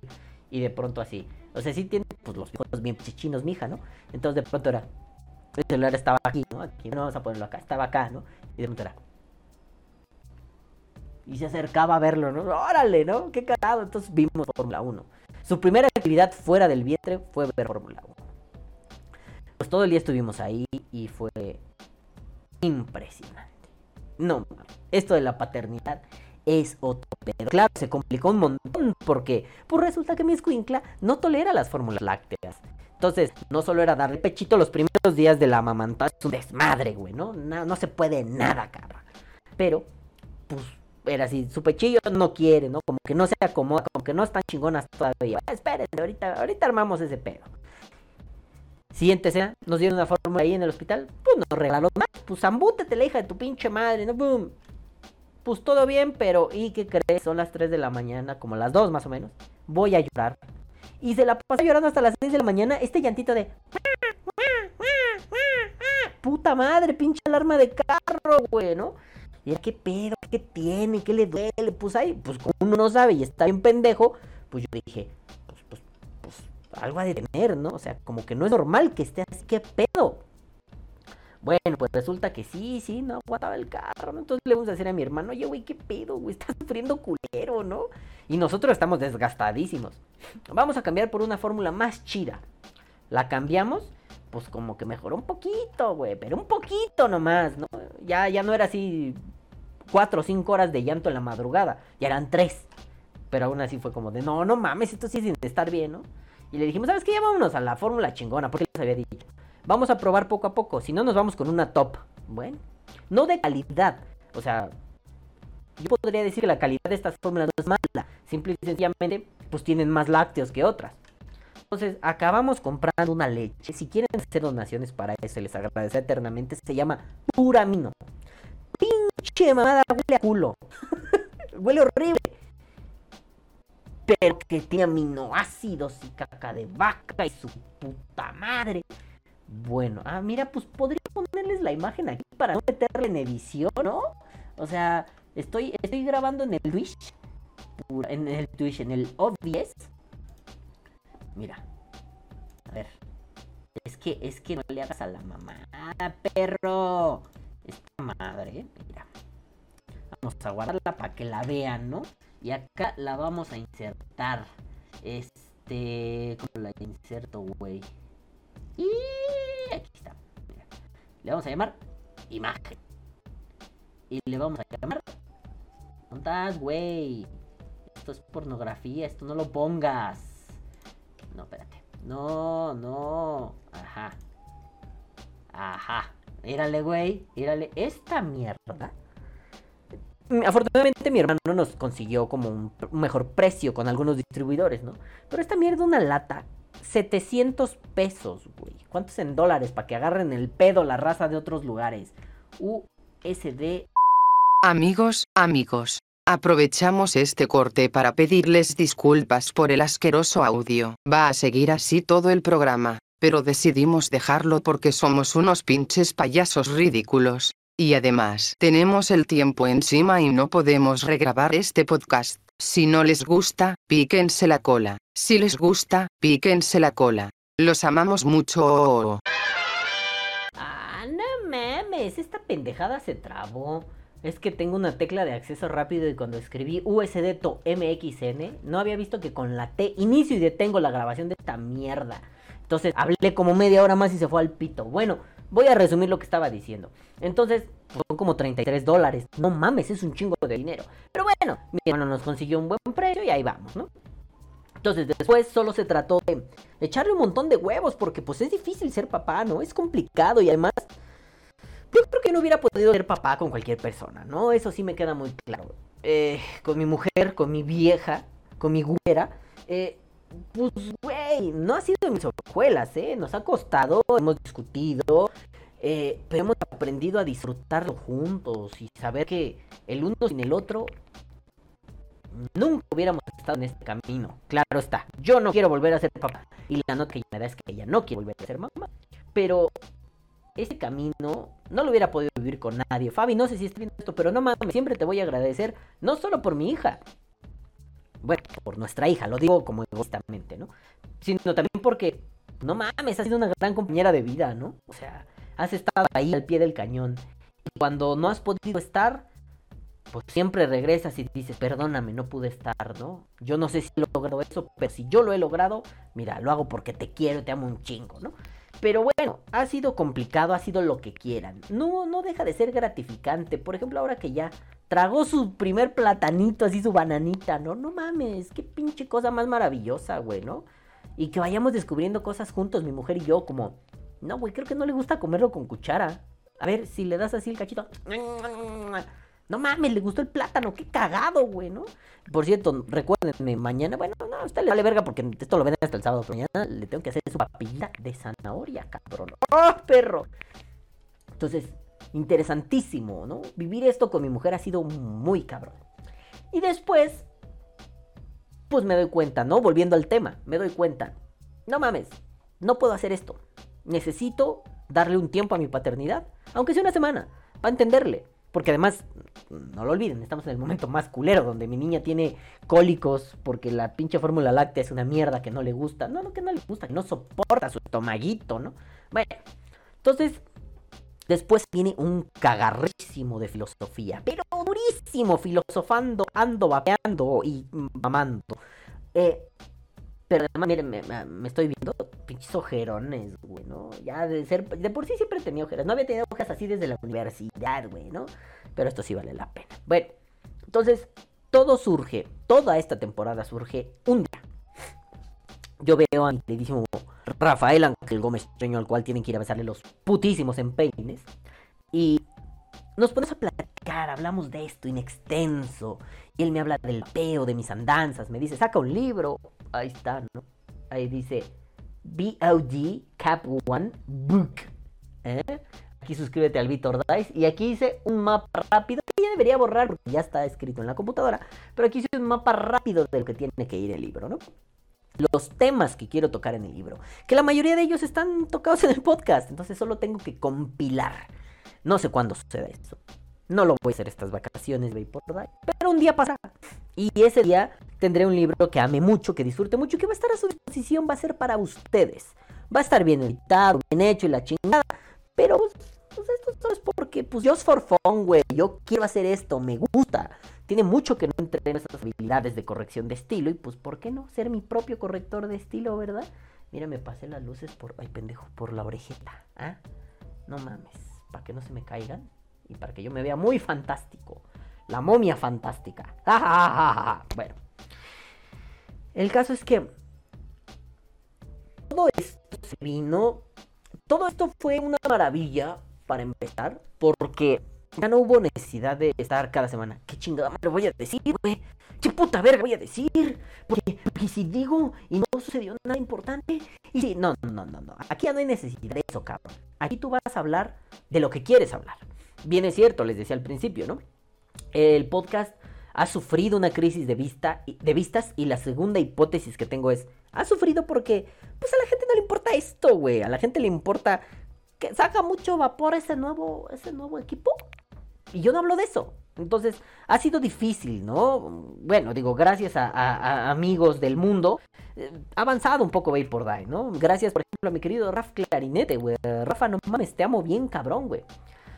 Y de pronto así. O sea, sí tiene, pues, los ojos bien chichinos, mi hija, ¿no? Entonces, de pronto era, el celular estaba aquí, ¿no? Aquí, no vamos a ponerlo acá, estaba acá, ¿no? Y de pronto era, y se acercaba a verlo, ¿no? Órale, ¿no? Qué cagado. Entonces vimos Fórmula 1. Su primera actividad fuera del vientre fue ver Fórmula 1. Pues todo el día estuvimos ahí y fue impresionante. No, esto de la paternidad es otro pedo. Claro, se complicó un montón porque pues resulta que mi escuincla no tolera las fórmulas lácteas. Entonces, no solo era darle pechito los primeros días de la mamantad, es un desmadre, güey, ¿no? No, no se puede nada, cabrón. Pero, pues, era así, su pechillo no quiere, ¿no? Como que no se acomoda, como que no están chingonas todavía. Ah, espérense, ahorita, ahorita armamos ese pedo. Siguiente escena, nos dieron una fórmula ahí en el hospital, pues nos regaló más, pues zambútete la hija de tu pinche madre, ¿no? Boom. Pues todo bien, pero ¿y qué crees? Son las 3 de la mañana, como las 2 más o menos. Voy a llorar. Y se la pasa llorando hasta las 6 de la mañana, este llantito de... Puta madre, pinche alarma de carro, güey, ¿no? Y era, ¿qué pedo? ¿Qué tiene? ¿Qué le duele? Pues ahí, pues como uno no sabe y está bien pendejo, pues yo dije, pues, pues, pues, algo ha de tener, ¿no? O sea, como que no es normal que esté así, ¿qué pedo? Bueno, pues resulta que sí, sí, no aguantaba el carro, ¿no? Entonces le vamos a decir a mi hermano, oye, güey, ¿qué pedo, güey? Está sufriendo culero, ¿no? Y nosotros estamos desgastadísimos. Vamos a cambiar por una fórmula más chida. La cambiamos, pues como que mejoró un poquito, güey, pero un poquito nomás, ¿no? Ya, ya no era así cuatro o cinco horas de llanto en la madrugada, ya eran tres. Pero aún así fue como de, no, no mames, esto sí sin estar bien, ¿no? Y le dijimos, ¿sabes qué? Ya vámonos a la fórmula chingona, porque les había dicho. Vamos a probar poco a poco, si no nos vamos con una top. Bueno, no de calidad. O sea, yo podría decir que la calidad de estas fórmulas no es mala. Simple y sencillamente, pues tienen más lácteos que otras. Entonces, acabamos comprando una leche. Si quieren hacer donaciones para eso, les agradece eternamente. Se llama Puramino. Pinche mamada, huele a culo. huele horrible. Pero que tiene aminoácidos y caca de vaca y su puta madre. Bueno, ah, mira, pues podría ponerles la imagen aquí para no meterle en edición, ¿no? O sea, estoy, estoy grabando en el Twitch. En el Twitch, en el OBS. Mira. A ver. Es que, es que no le hagas a la mamá, perro. Esta madre, mira. Vamos a guardarla para que la vean, ¿no? Y acá la vamos a insertar. Este. ¿Cómo la inserto, güey? Y aquí está. Mira. Le vamos a llamar imagen. Y le vamos a llamar. ¿Dónde güey? Esto es pornografía, esto no lo pongas. No, espérate. No, no. Ajá. Ajá. Mírale, güey. Mírale. Esta mierda. Afortunadamente mi hermano nos consiguió como un mejor precio con algunos distribuidores, ¿no? Pero esta mierda, una lata, 700 pesos, güey. ¿Cuántos en dólares para que agarren el pedo la raza de otros lugares? USD. Amigos, amigos. Aprovechamos este corte para pedirles disculpas por el asqueroso audio. Va a seguir así todo el programa, pero decidimos dejarlo porque somos unos pinches payasos ridículos. Y además, tenemos el tiempo encima y no podemos regrabar este podcast. Si no les gusta, píquense la cola. Si les gusta, píquense la cola. Los amamos mucho. Ah, no mames, esta pendejada se trabó. Es que tengo una tecla de acceso rápido y cuando escribí USD to MXN, no había visto que con la T inicio y detengo la grabación de esta mierda. Entonces hablé como media hora más y se fue al pito. Bueno, voy a resumir lo que estaba diciendo. Entonces, son como 33 dólares. No mames, es un chingo de dinero. Pero bueno, mi hermano nos consiguió un buen precio y ahí vamos, ¿no? Entonces después solo se trató de echarle un montón de huevos porque pues es difícil ser papá, ¿no? Es complicado y además yo creo que no hubiera podido ser papá con cualquier persona, ¿no? Eso sí me queda muy claro. Eh, con mi mujer, con mi vieja, con mi güera, eh, pues, güey, no ha sido en mis escuelas, ¿eh? Nos ha costado, hemos discutido, eh, pero hemos aprendido a disfrutarlo juntos y saber que el uno sin el otro nunca hubiéramos estado en este camino. Claro está, yo no quiero volver a ser papá y la nota que me da es que ella no quiere volver a ser mamá, pero ese camino no lo hubiera podido vivir con nadie. Fabi, no sé si estás viendo esto, pero no mames, siempre te voy a agradecer, no solo por mi hija, bueno, por nuestra hija, lo digo como egoístamente, ¿no? Sino también porque, no mames, has sido una gran compañera de vida, ¿no? O sea, has estado ahí al pie del cañón. Y cuando no has podido estar, pues siempre regresas y dices, perdóname, no pude estar, ¿no? Yo no sé si he logrado eso, pero si yo lo he logrado, mira, lo hago porque te quiero, te amo un chingo, ¿no? Pero bueno, ha sido complicado, ha sido lo que quieran. No, no deja de ser gratificante. Por ejemplo, ahora que ya tragó su primer platanito, así su bananita, ¿no? No mames, qué pinche cosa más maravillosa, güey, ¿no? Y que vayamos descubriendo cosas juntos, mi mujer y yo, como, no, güey, creo que no le gusta comerlo con cuchara. A ver, si le das así el cachito. No mames, le gustó el plátano, qué cagado, güey, ¿no? Por cierto, recuérdenme, mañana, bueno, no, usted le vale verga porque esto lo ven hasta el sábado, mañana le tengo que hacer su papilla de zanahoria, cabrón. ¡Oh, perro! Entonces, interesantísimo, ¿no? Vivir esto con mi mujer ha sido muy cabrón. Y después, pues me doy cuenta, ¿no? Volviendo al tema, me doy cuenta. No mames, no puedo hacer esto. Necesito darle un tiempo a mi paternidad, aunque sea una semana, para entenderle. Porque además, no lo olviden, estamos en el momento más culero, donde mi niña tiene cólicos porque la pinche fórmula láctea es una mierda que no le gusta. No, no que no le gusta, que no soporta su estomaguito, ¿no? Bueno, entonces Después viene un cagarrísimo de filosofía, pero durísimo, filosofando, ando, vapeando y mamando. Eh, pero además, miren, me, estoy viendo pinches ojerones, güey, ¿no? Ya de ser, de por sí siempre tenido ojeras. No había tenido ojeras así desde la universidad, güey, ¿no? Pero esto sí vale la pena. Bueno, entonces, todo surge, toda esta temporada surge un día. Yo veo a mi queridísimo Rafael Ángel Gómez Treño, al cual tienen que ir a besarle los putísimos empeines. Y nos ponemos a platicar, hablamos de esto in extenso. Y él me habla del peo, de mis andanzas. Me dice, saca un libro. Ahí está, ¿no? Ahí dice BOD Cap One Book. ¿Eh? Aquí suscríbete al Vitor Dice. Y aquí hice un mapa rápido. Que ya debería borrar ya está escrito en la computadora. Pero aquí hice un mapa rápido de lo que tiene que ir el libro, ¿no? los temas que quiero tocar en el libro. Que la mayoría de ellos están tocados en el podcast. Entonces solo tengo que compilar. No sé cuándo suceda eso. No lo voy a hacer estas vacaciones, pero un día pasará. Y ese día tendré un libro que ame mucho, que disfrute mucho, que va a estar a su disposición, va a ser para ustedes. Va a estar bien editado, bien hecho y la chingada. Pero pues, pues esto es porque, pues, just for fun, güey. Yo quiero hacer esto, me gusta tiene mucho que no entrenar esas habilidades de corrección de estilo y pues ¿por qué no ser mi propio corrector de estilo, verdad? Mira, me pasé las luces por, ay pendejo, por la orejeta, ¿ah? No mames. para que no se me caigan y para que yo me vea muy fantástico. La momia fantástica. bueno, el caso es que todo esto se vino, todo esto fue una maravilla para empezar, porque ya no hubo necesidad de estar cada semana. ¿Qué chingada madre voy a decir, güey? ¿Qué puta verga voy a decir? Porque, si digo y no sucedió nada importante, y si, no, no, no, no. Aquí ya no hay necesidad de eso, cabrón. Aquí tú vas a hablar de lo que quieres hablar. Bien es cierto, les decía al principio, ¿no? El podcast ha sufrido una crisis de, vista, de vistas y la segunda hipótesis que tengo es, ha sufrido porque pues a la gente no le importa esto, güey. A la gente le importa que saca mucho vapor ese nuevo, ese nuevo equipo. Y yo no hablo de eso. Entonces, ha sido difícil, ¿no? Bueno, digo, gracias a, amigos del mundo, eh, ha avanzado un poco por Die, ¿no? Gracias, por ejemplo, a mi querido Raf Clarinete, güey. Rafa, no mames, te amo bien, cabrón, güey.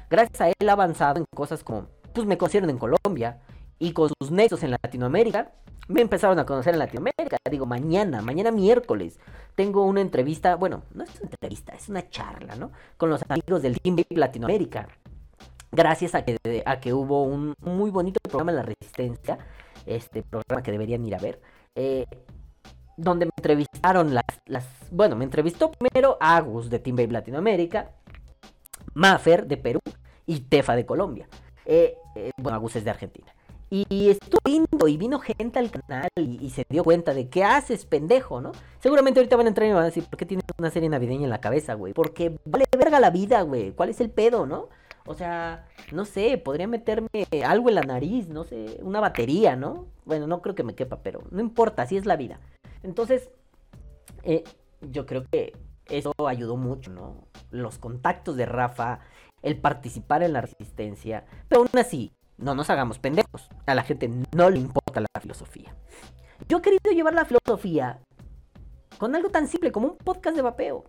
Gracias a él ha avanzado en cosas como, pues me conocieron en Colombia y con sus nexos en Latinoamérica, me empezaron a conocer en Latinoamérica. Digo, mañana, mañana miércoles, tengo una entrevista, bueno, no es una entrevista, es una charla, ¿no? Con los amigos del Team Latinoamérica gracias a que, a que hubo un muy bonito programa en La Resistencia, este programa que deberían ir a ver, eh, donde me entrevistaron las, bueno, me entrevistó primero Agus de Team Babe Latinoamérica, Maffer de Perú y Tefa de Colombia. Eh, eh, bueno, Agus es de Argentina. Y estuvo lindo y vino gente al canal y, se dio cuenta de qué haces, pendejo, ¿no? Seguramente ahorita van a entrar y van a decir, ¿por qué tienes una serie navideña en la cabeza, güey? Porque vale verga la vida, güey. ¿Cuál es el pedo, no? O sea, no sé, podría meterme algo en la nariz, no sé, una batería, ¿no? Bueno, no creo que me quepa, pero no importa, así es la vida. Entonces, eh, yo creo que eso ayudó mucho, ¿no? Los contactos de Rafa, el participar en la resistencia, pero aún así, no nos hagamos pendejos. A la gente no le importa la filosofía. Yo he querido llevar la filosofía con algo tan simple como un podcast de vapeo.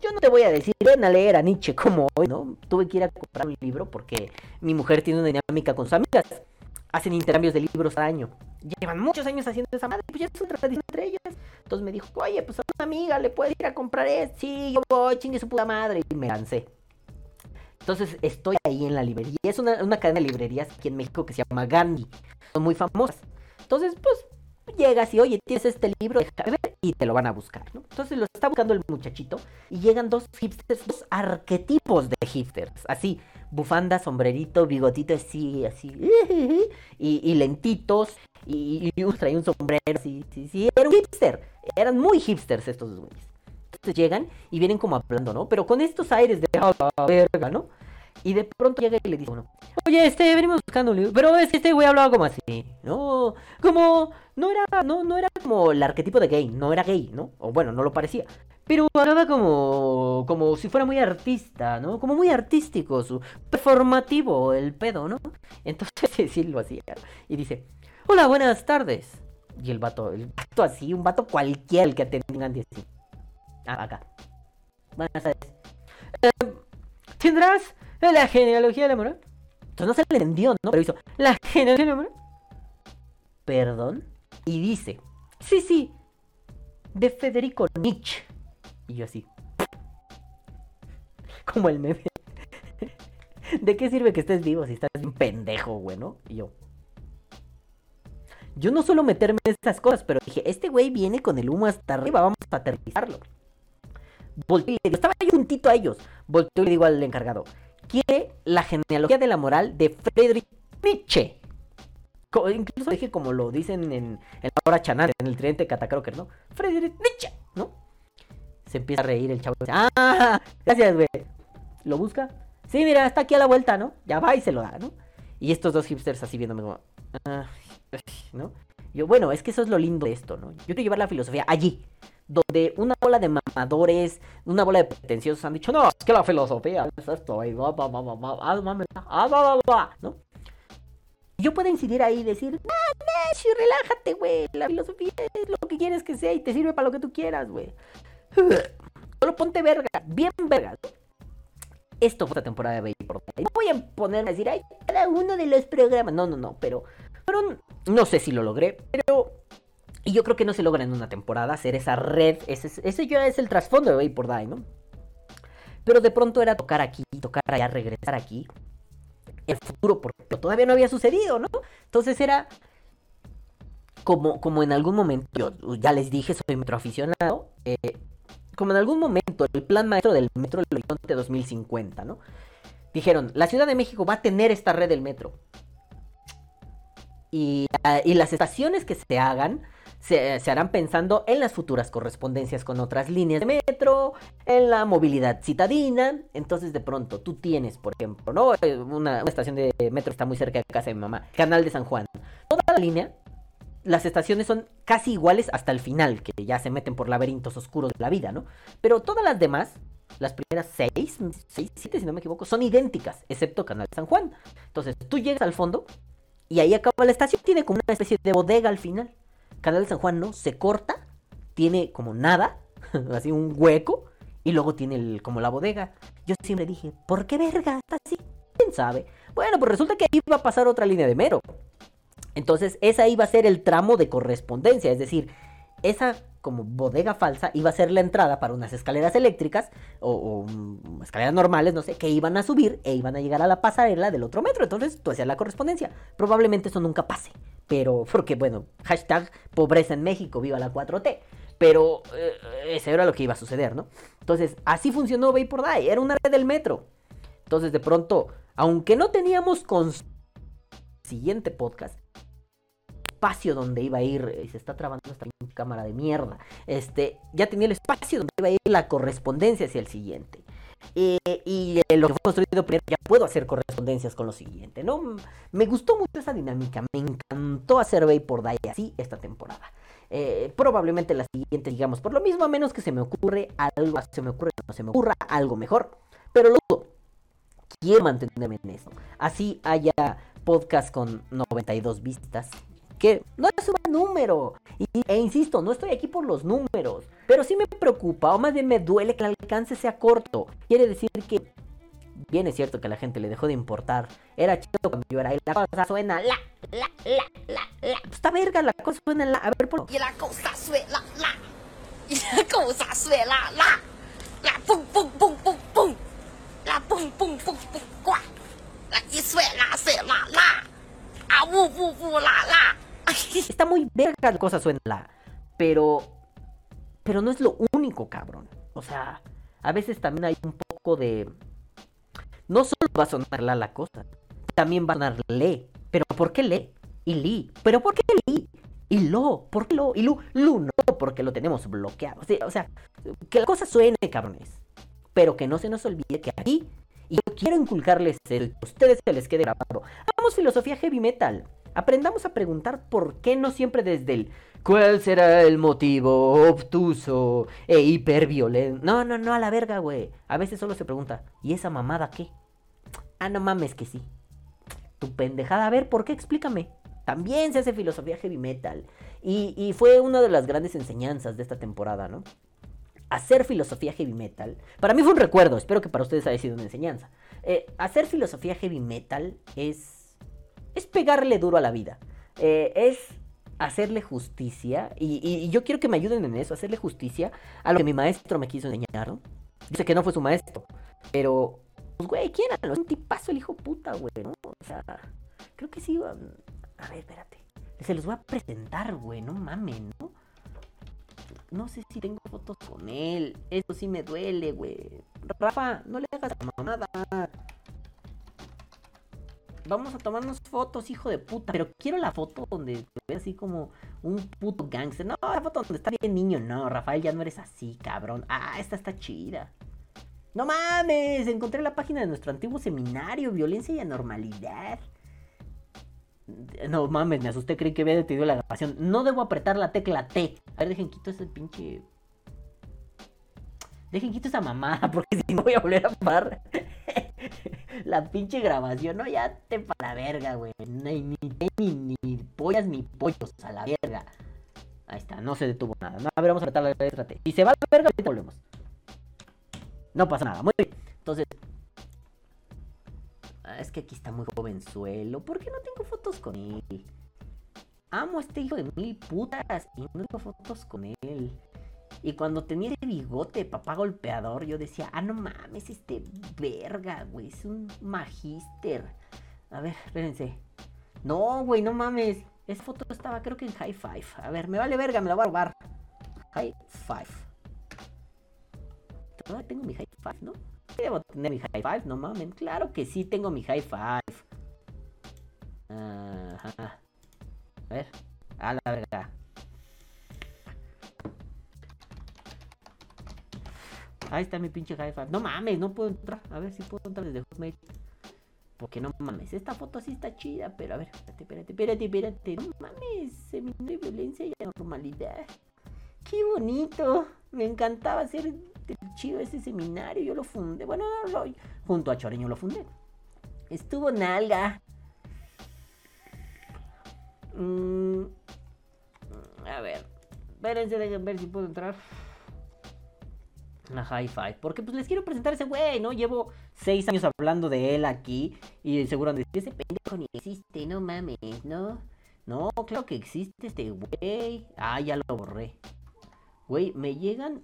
Yo no te voy a decir, ven a leer a Nietzsche como hoy, ¿no? Tuve que ir a comprar un libro porque mi mujer tiene una dinámica con sus amigas. Hacen intercambios de libros al año. Llevan muchos años haciendo esa madre, pues ya es una tradición entre ellas. Entonces me dijo, oye, pues a una amiga le puede ir a comprar esto. Sí, yo voy, chingue su puta madre. Y me lancé. Entonces estoy ahí en la librería. Es una, una cadena de librerías aquí en México que se llama Gandhi. Son muy famosas. Entonces, pues llegas y, oye, tienes este libro, y te lo van a buscar, ¿no? Entonces lo está buscando el muchachito y llegan dos hipsters, dos arquetipos de hipsters, así, bufanda, sombrerito, bigotito así, así, y, lentitos, y, y trae un sombrero, sí, sí, sí, era un hipster, eran muy hipsters estos dos güeyes. Llegan y vienen como hablando, ¿no? Pero con estos aires de la verga, ¿no? Y de pronto llega y le dice uno, oye, este, venimos buscando un libro, pero es que este güey hablaba como así, ¿no? Como, no era, no, no era como el arquetipo de gay, no era gay, ¿no? O bueno, no lo parecía. Pero hablaba como, como si fuera muy artista, ¿no? Como muy artístico, su performativo, el pedo, ¿no? Entonces sí lo hacía. Y dice, hola, buenas tardes. Y el vato, el vato así, un vato cualquiera el que tengan así. Ah, acá. Buenas tardes. Eh, ¿Tendrás la genealogía de la moral. Entonces no se le entendió, ¿no? Pero hizo la genealogía de la moral. Perdón. Y dice, sí, sí, de Federico Nietzsche. Y yo así. Como el meme. ¿De qué sirve que estés vivo si estás un pendejo, güey, no? Y yo. Yo no suelo meterme en estas cosas, pero dije, este güey viene con el humo hasta arriba, vamos a aterrizarlo. Volteo y le digo, estaba yo juntito a ellos. Volteo y le digo al encargado, quiere la genealogía de la moral de Friedrich Nietzsche. incluso dije como lo dicen en, la hora chanante, en el tridente Catacroker, ¿no? Friedrich Nietzsche, ¿no? Se empieza a reír el chavo. Ah, gracias, güey. ¿Lo busca? Sí, mira, está aquí a la vuelta, ¿no? Ya va y se lo da, ¿no? Y estos dos hipsters así viéndome como... Ah, ¿no? Yo, bueno, es que eso es lo lindo de esto, ¿no? Yo quiero llevar la filosofía allí, donde una bola de mamadores, una bola de pretenciosos han dicho, no, es que la filosofía es esto, y va, va, va, va, va, ah, ah, va, va, ¿no? Yo puedo incidir ahí y decir, ah, relájate, güey, la filosofía es lo que quieres que sea y te sirve para lo que tú quieras, güey. Solo ponte verga, bien verga. Esto fue la temporada de Baby No voy a ponerme a decir, ay, cada uno de los programas. No, no, no, pero no sé si lo logré, pero y yo creo que no se logra en una temporada hacer esa red. Ese, ese ya es el trasfondo de por Die, ¿no? pero de pronto era tocar aquí, tocar allá, regresar aquí. El futuro, porque todavía no había sucedido, ¿no? Entonces era como, como en algún momento, yo ya les dije, soy metroaficionado, eh, como en algún momento el plan maestro del Metro del Horizonte 2050, ¿no? Dijeron, la Ciudad de México va a tener esta red del metro. Y, ah, y las estaciones que se hagan se, harán pensando en las futuras correspondencias con otras líneas de metro, en la movilidad citadina. Entonces, de pronto, tú tienes, por ejemplo, ¿no? Una, una estación de metro está muy cerca de casa de mi mamá, Canal de San Juan. Toda la línea las estaciones son casi iguales hasta el final, que ya se meten por laberintos oscuros de la vida, ¿no? Pero todas las demás, las primeras seis, seis, siete, si no me equivoco, son idénticas, excepto Canal de San Juan. Entonces, tú llegas al fondo y ahí acaba la estación, tiene como una especie de bodega al final. Canal de San Juan no, se corta, tiene como nada, así un hueco, y luego tiene el, como la bodega. Yo siempre dije, ¿por qué verga está así? ¿Quién sabe? Bueno, pues resulta que ahí va a pasar otra línea de mero. Entonces, esa iba a ser el tramo de correspondencia, es decir, esa como bodega falsa iba a ser la entrada para unas escaleras eléctricas o, o, escaleras normales, no sé, que iban a subir e iban a llegar a la pasarela del otro metro. Entonces, tú hacías la correspondencia. Probablemente eso nunca pase, pero porque, bueno, hashtag pobreza en México, viva la 4T. Pero eh, eso era lo que iba a suceder, ¿no? Entonces, así funcionó Vapor Die, era una red del metro. Entonces, de pronto, aunque no teníamos con siguiente podcast, espacio donde iba a ir, y se está trabando esta cámara de mierda, este, ya tenía el espacio donde iba a ir la correspondencia hacia el siguiente. Eh, y lo que fue construido primero, ya puedo hacer correspondencias con lo siguiente, ¿no? Me gustó mucho esa dinámica, me encantó hacer Vapor Die así esta temporada. Eh, probablemente la siguiente, digamos, por lo mismo, a menos que se me ocurre algo, se me ocurre, no se me ocurra algo mejor, pero luego quiero mantenerme en eso. Así haya podcast con 92 vistas, que no es un número. Y, e insisto, no estoy aquí por los números. Pero sí me preocupa, o más bien me duele que el alcance sea corto. Quiere decir que. Bien es cierto que a la gente le dejó de importar. Era chido cuando yo era ahí. La cosa suena la, la, la, la, la. Pues esta verga, la cosa suena la. A ver, por. Y la cosa suena la. Y la cosa suena la. La pum, pum, pum, pum, pum. La pum, pum, pum, pum, cuá. La y suena, suena la. Bu, bu, bu, la, la. Está muy verga la cosa suena. Pero. Pero no es lo único, cabrón. O sea, a veces también hay un poco de. No solo va a sonar la la cosa, también va a sonar le. Pero ¿por qué le? Y li. ¿Pero por qué li? Y lo. ¿Por qué lo? Y lu. Lu no, porque lo tenemos bloqueado. O sea, que la cosa suene, cabrones. Pero que no se nos olvide que aquí. Y yo quiero inculcarles que a ustedes se les quede grabado. Hagamos filosofía heavy metal. Aprendamos a preguntar por qué no siempre desde el ¿Cuál será el motivo obtuso e hiperviolento? No, no, no, a la verga, güey. A veces solo se pregunta, ¿y esa mamada qué? Ah, no mames que sí. Tu pendejada, a ver, ¿por qué? Explícame. También se hace filosofía heavy metal. Y, y fue una de las grandes enseñanzas de esta temporada, ¿no? Hacer filosofía heavy metal. Para mí fue un recuerdo, espero que para ustedes haya sido una enseñanza. Eh, hacer filosofía heavy metal es. Es pegarle duro a la vida. Eh, es hacerle justicia, y, yo quiero que me ayuden en eso, hacerle justicia a lo que mi maestro me quiso enseñar, ¿no? Dice que no fue su maestro, pero, pues, güey, ¿quién era? Es un tipazo el hijo puta, güey, ¿no? O sea, creo que sí, a ver, espérate, se los voy a presentar, güey, no mames, ¿no? No sé si tengo fotos con él, eso sí me duele, güey. Rafa, no le hagas mamada. Vamos a tomarnos fotos, hijo de puta. Pero quiero la foto donde te ves así como un puto gangster. No, la foto donde está bien niño. No, Rafael, ya no eres así, cabrón. Ah, esta está chida. No mames, encontré la página de nuestro antiguo seminario, Violencia y Anormalidad. No mames, me asusté, creí que había detenido la grabación. No debo apretar la tecla T. A ver, dejen quito ese pinche. Dejen quito esa mamada, porque si no voy a volver a parar la pinche grabación, no, ya te para verga, güey. Ni, ni, ni, ni, pollas ni pollos a la verga. Ahí está, no se detuvo nada. No, a ver, vamos a apretar la letra T. Si se va a la verga, volvemos. No pasa nada, muy bien. Entonces. Es que aquí está muy jovenzuelo. ¿Por qué no tengo fotos con él? Amo a este hijo de mil putas y no tengo fotos con él. Y cuando tenía ese bigote, papá golpeador, yo decía, ah, no mames, este verga, güey, es un magíster. A ver, espérense. No, güey, no mames. Esa foto estaba creo que en High Five. A ver, me vale verga, me la voy a robar. High Five. Todavía tengo mi High Five, ¿no? Debo tener mi High Five, no mames. Claro que sí tengo mi High Five. Ajá. A ver. A la verga. Ahí está mi pinche high five. No mames, no puedo entrar. A ver si puedo entrar desde Hotmail. Porque no mames, esta foto sí está chida, pero a ver, espérate, espérate, espérate, espérate. No mames, seminario de violencia y normalidad. Qué bonito. Me encantaba hacer chido ese seminario. Yo lo fundé. Bueno, no, no, junto a Choreño lo fundé. Estuvo nalga. Mm, a ver. Espérense, déjenme ver si puedo entrar. A High Five. Porque pues les quiero presentar a ese güey, ¿no? Llevo seis años hablando de él aquí. Y seguro han ese pendejo ni existe, no mames, ¿no? No, claro que existe este güey. Ah, ya lo borré. Güey, me llegan.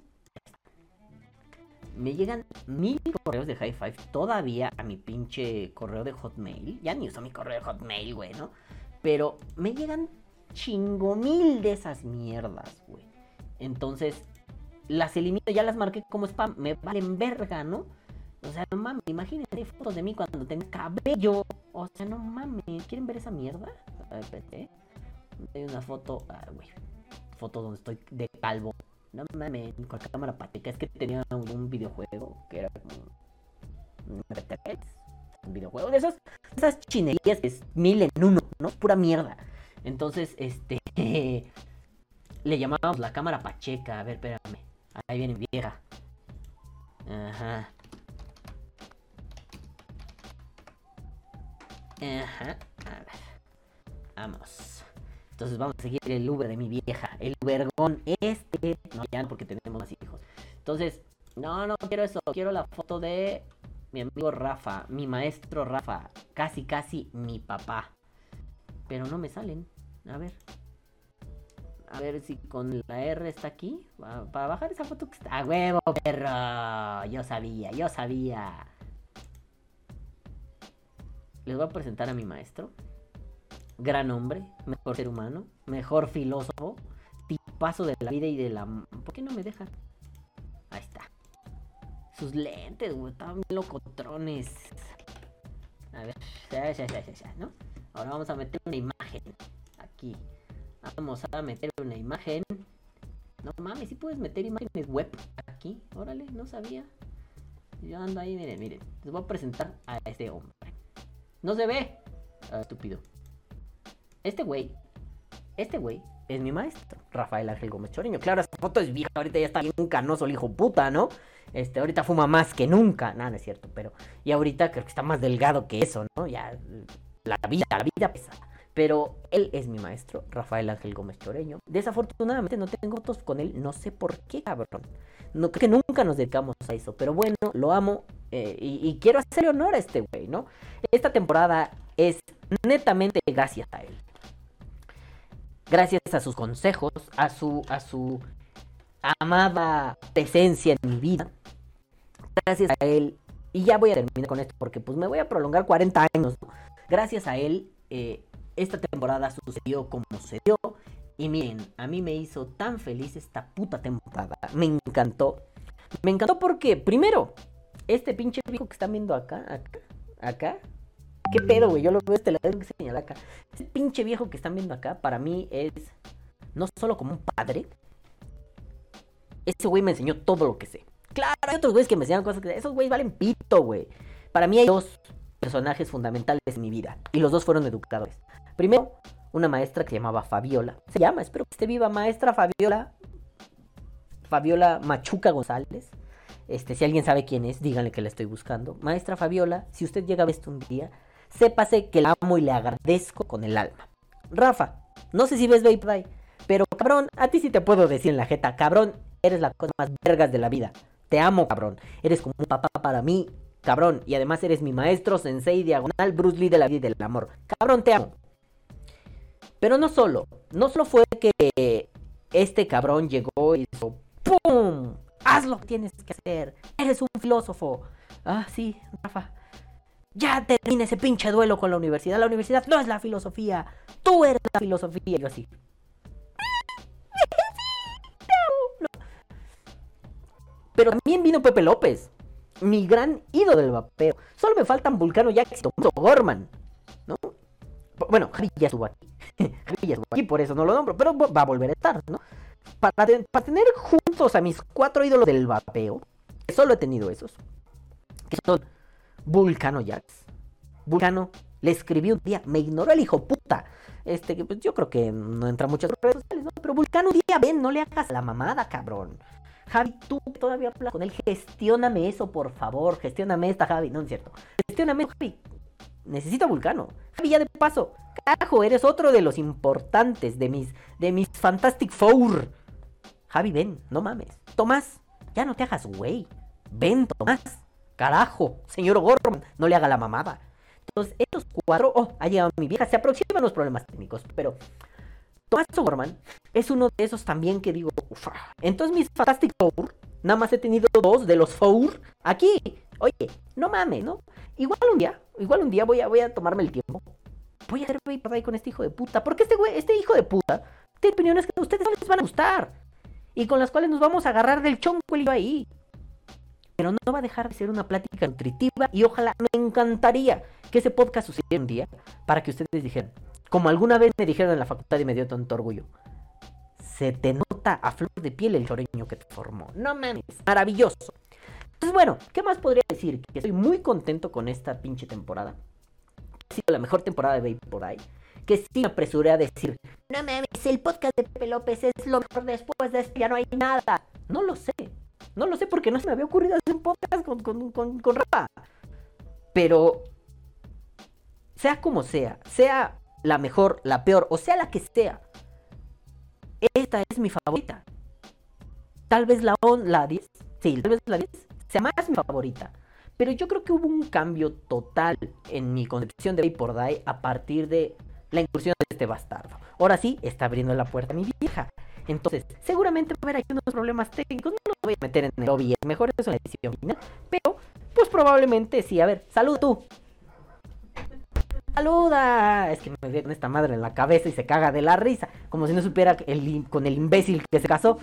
Me llegan mil correos de High Five todavía a mi pinche correo de Hotmail. Ya ni uso mi correo de Hotmail, güey, ¿no? Pero me llegan chingo mil de esas mierdas, güey. Entonces, las elimino, ya las marqué como spam, me valen verga, ¿no? O sea, no mames, imagínense fotos de mí cuando tenía cabello. O sea, no mames, ¿quieren ver esa mierda? A ver, espérate. Hay una foto, ah, güey. Foto donde estoy de calvo. No mames, con la cámara pateca. Es que tenía un, videojuego que era como videojuego de esas, esas chinerías que es mil en uno, ¿no? Pura mierda. Entonces, este. le llamábamos la cámara pacheca. A ver, espérame. Ahí viene vieja. Ajá. Ajá. A ver. Vamos. Entonces vamos a seguir el Uber de mi vieja. El Ubergón este. No, ya porque tenemos más hijos. Entonces, no, no quiero eso. Quiero la foto de mi amigo Rafa. Mi maestro Rafa. Casi, casi mi papá. Pero no me salen. A ver. A ver si con la R está aquí. Para bajar esa foto que está. ¡A huevo, perro! Yo sabía, yo sabía. Les voy a presentar a mi maestro. Gran hombre, mejor ser humano, mejor filósofo, tipazo de la vida y de la. ¿Por qué no me dejan? Ahí está. Sus lentes, güey, estaban locotrones. A ver, ya, ya, ya, ya, ¿no? Ahora vamos a meter una imagen aquí. Vamos a meter una imagen. No mames, si puedes meter imágenes web aquí. Órale, no sabía. Yo ando ahí, miren, miren. Les voy a presentar a este hombre. No se ve. Ah, estúpido. Este güey. Este güey es mi maestro. Rafael Ángel Gómez Choreño. Claro, esta foto es vieja. Ahorita ya está bien canoso el hijo puta, ¿no? Este, ahorita fuma más que nunca. Nada, no es cierto. Pero. Y ahorita creo que está más delgado que eso, ¿no? Ya. La vida, la vida pesa. Pero él es mi maestro, Rafael Ángel Gómez Choreño. Desafortunadamente no tengo fotos con él, no sé por qué, cabrón. No, creo que nunca nos dedicamos a eso, pero bueno, lo amo eh, y, quiero hacerle honor a este güey, ¿no? Esta temporada es netamente gracias a él. Gracias a sus consejos, a su, a su amada presencia en mi vida. Gracias a él. Y ya voy a terminar con esto porque pues me voy a prolongar 40 años. Gracias a él eh, esta temporada sucedió como sucedió. Y miren, a mí me hizo tan feliz esta puta temporada. Me encantó. Me encantó porque, primero, este pinche viejo que están viendo acá, acá, acá. ¿Qué pedo, güey? Yo lo veo este lado que señala acá. Este pinche viejo que están viendo acá, para mí es no solo como un padre. Ese güey me enseñó todo lo que sé. Claro, hay otros güeyes que me enseñan cosas que... Esos güeyes valen pito, güey. Para mí hay dos personajes fundamentales en mi vida. Y los dos fueron educadores. Primero, una maestra que llamaba Fabiola. Se llama, espero que esté viva, maestra Fabiola. Fabiola Machuca González. Este, si alguien sabe quién es, díganle que la estoy buscando. Maestra Fabiola, si usted llega a ver esto un día, sépase que la amo y le agradezco con el alma. Rafa, no sé si ves Vape pero cabrón, a ti sí te puedo decir en la jeta, cabrón, eres la cosa más vergas de la vida. Te amo, cabrón. Eres como un papá para mí Cabrón, y además eres mi maestro, sensei, diagonal, Bruce Lee de la vida y del amor. Cabrón, te amo. Pero no solo, no solo fue que este cabrón llegó y hizo ¡pum! Haz lo que tienes que hacer. Eres un filósofo. Ah, sí, Rafa. Ya termina ese pinche duelo con la universidad. La universidad no es la filosofía. Tú eres la filosofía. Yo así. Pero también vino Pepe López, mi gran ídolo del vapeo. Solo me faltan Vulcano Jack y Tomundo Gorman, ¿no? Bueno, Javi ya estuvo aquí. Javi ya estuvo aquí, por eso no lo nombro, pero va a volver a estar, ¿no? Para, te- para tener juntos a mis cuatro ídolos del vapeo, que solo he tenido esos, que son Vulcano Jax. Vulcano le escribí un día, me ignoró el hijo puta. Este, pues yo creo que no entra mucho en redes sociales, ¿no? Pero Vulcano un día, ven, no le hagas la mamada, cabrón. Javi, tú todavía hablas con él, gestióname eso, por favor, gestióname esta, Javi. No, es cierto. Gestióname, Javi. Necesito a Vulcano. Javi, ya de paso. Carajo, eres otro de los importantes de mis, de mis Fantastic Four. Javi, ven, no mames. Tomás, ya no te hagas güey. Ven, Tomás. Carajo, señor Gorman, no le haga la mamada. Entonces, estos cuatro, oh, ha llegado mi vieja, se aproximan los problemas técnicos, pero Tomás Gorman es uno de esos también que digo, ufa. Entonces mis Fantastic Four, nada más he tenido dos de los Four aquí. Oye, no mames, ¿no? Igual un día, igual un día voy a, voy a tomarme el tiempo. Voy a hacer ahí con este hijo de puta. Porque este güey, este hijo de puta, tiene opiniones que a ustedes no les van a gustar. Y con las cuales nos vamos a agarrar del chonco el yo ahí. Pero no va a dejar de ser una plática nutritiva y ojalá me encantaría que ese podcast sucediera un día para que ustedes dijeran, como alguna vez me dijeron en la facultad y me dio tanto orgullo, se te nota a flor de piel el choreño que te formó. No mames, maravilloso. Entonces, bueno, ¿qué más podría decir? Que estoy muy contento con esta pinche temporada. Ha sido la mejor temporada de Vapor Eye. Que sí me apresuré a decir, no mames, el podcast de Pepe López es lo mejor después de esto, ya no hay nada. No lo sé. No lo sé porque no se me había ocurrido hacer un podcast con, con, con, con Rafa. Pero, sea como sea, sea la mejor, la peor, o sea la que sea, esta es mi favorita. Tal vez la, on- la 10, sí, tal vez la 10 sea más mi favorita. Pero yo creo que hubo un cambio total en mi concepción de Vapor Die a partir de la incursión de este bastardo. Ahora sí, está abriendo la puerta a mi vieja. Entonces, seguramente va a haber aquí unos problemas técnicos. No los voy a meter en el lobby, es mejor eso es una decisión final. Pero, pues probablemente sí. A ver, salud tú. Saluda. Es que me ve con esta madre en la cabeza y se caga de la risa. Como si no supiera que el con el imbécil que se casó.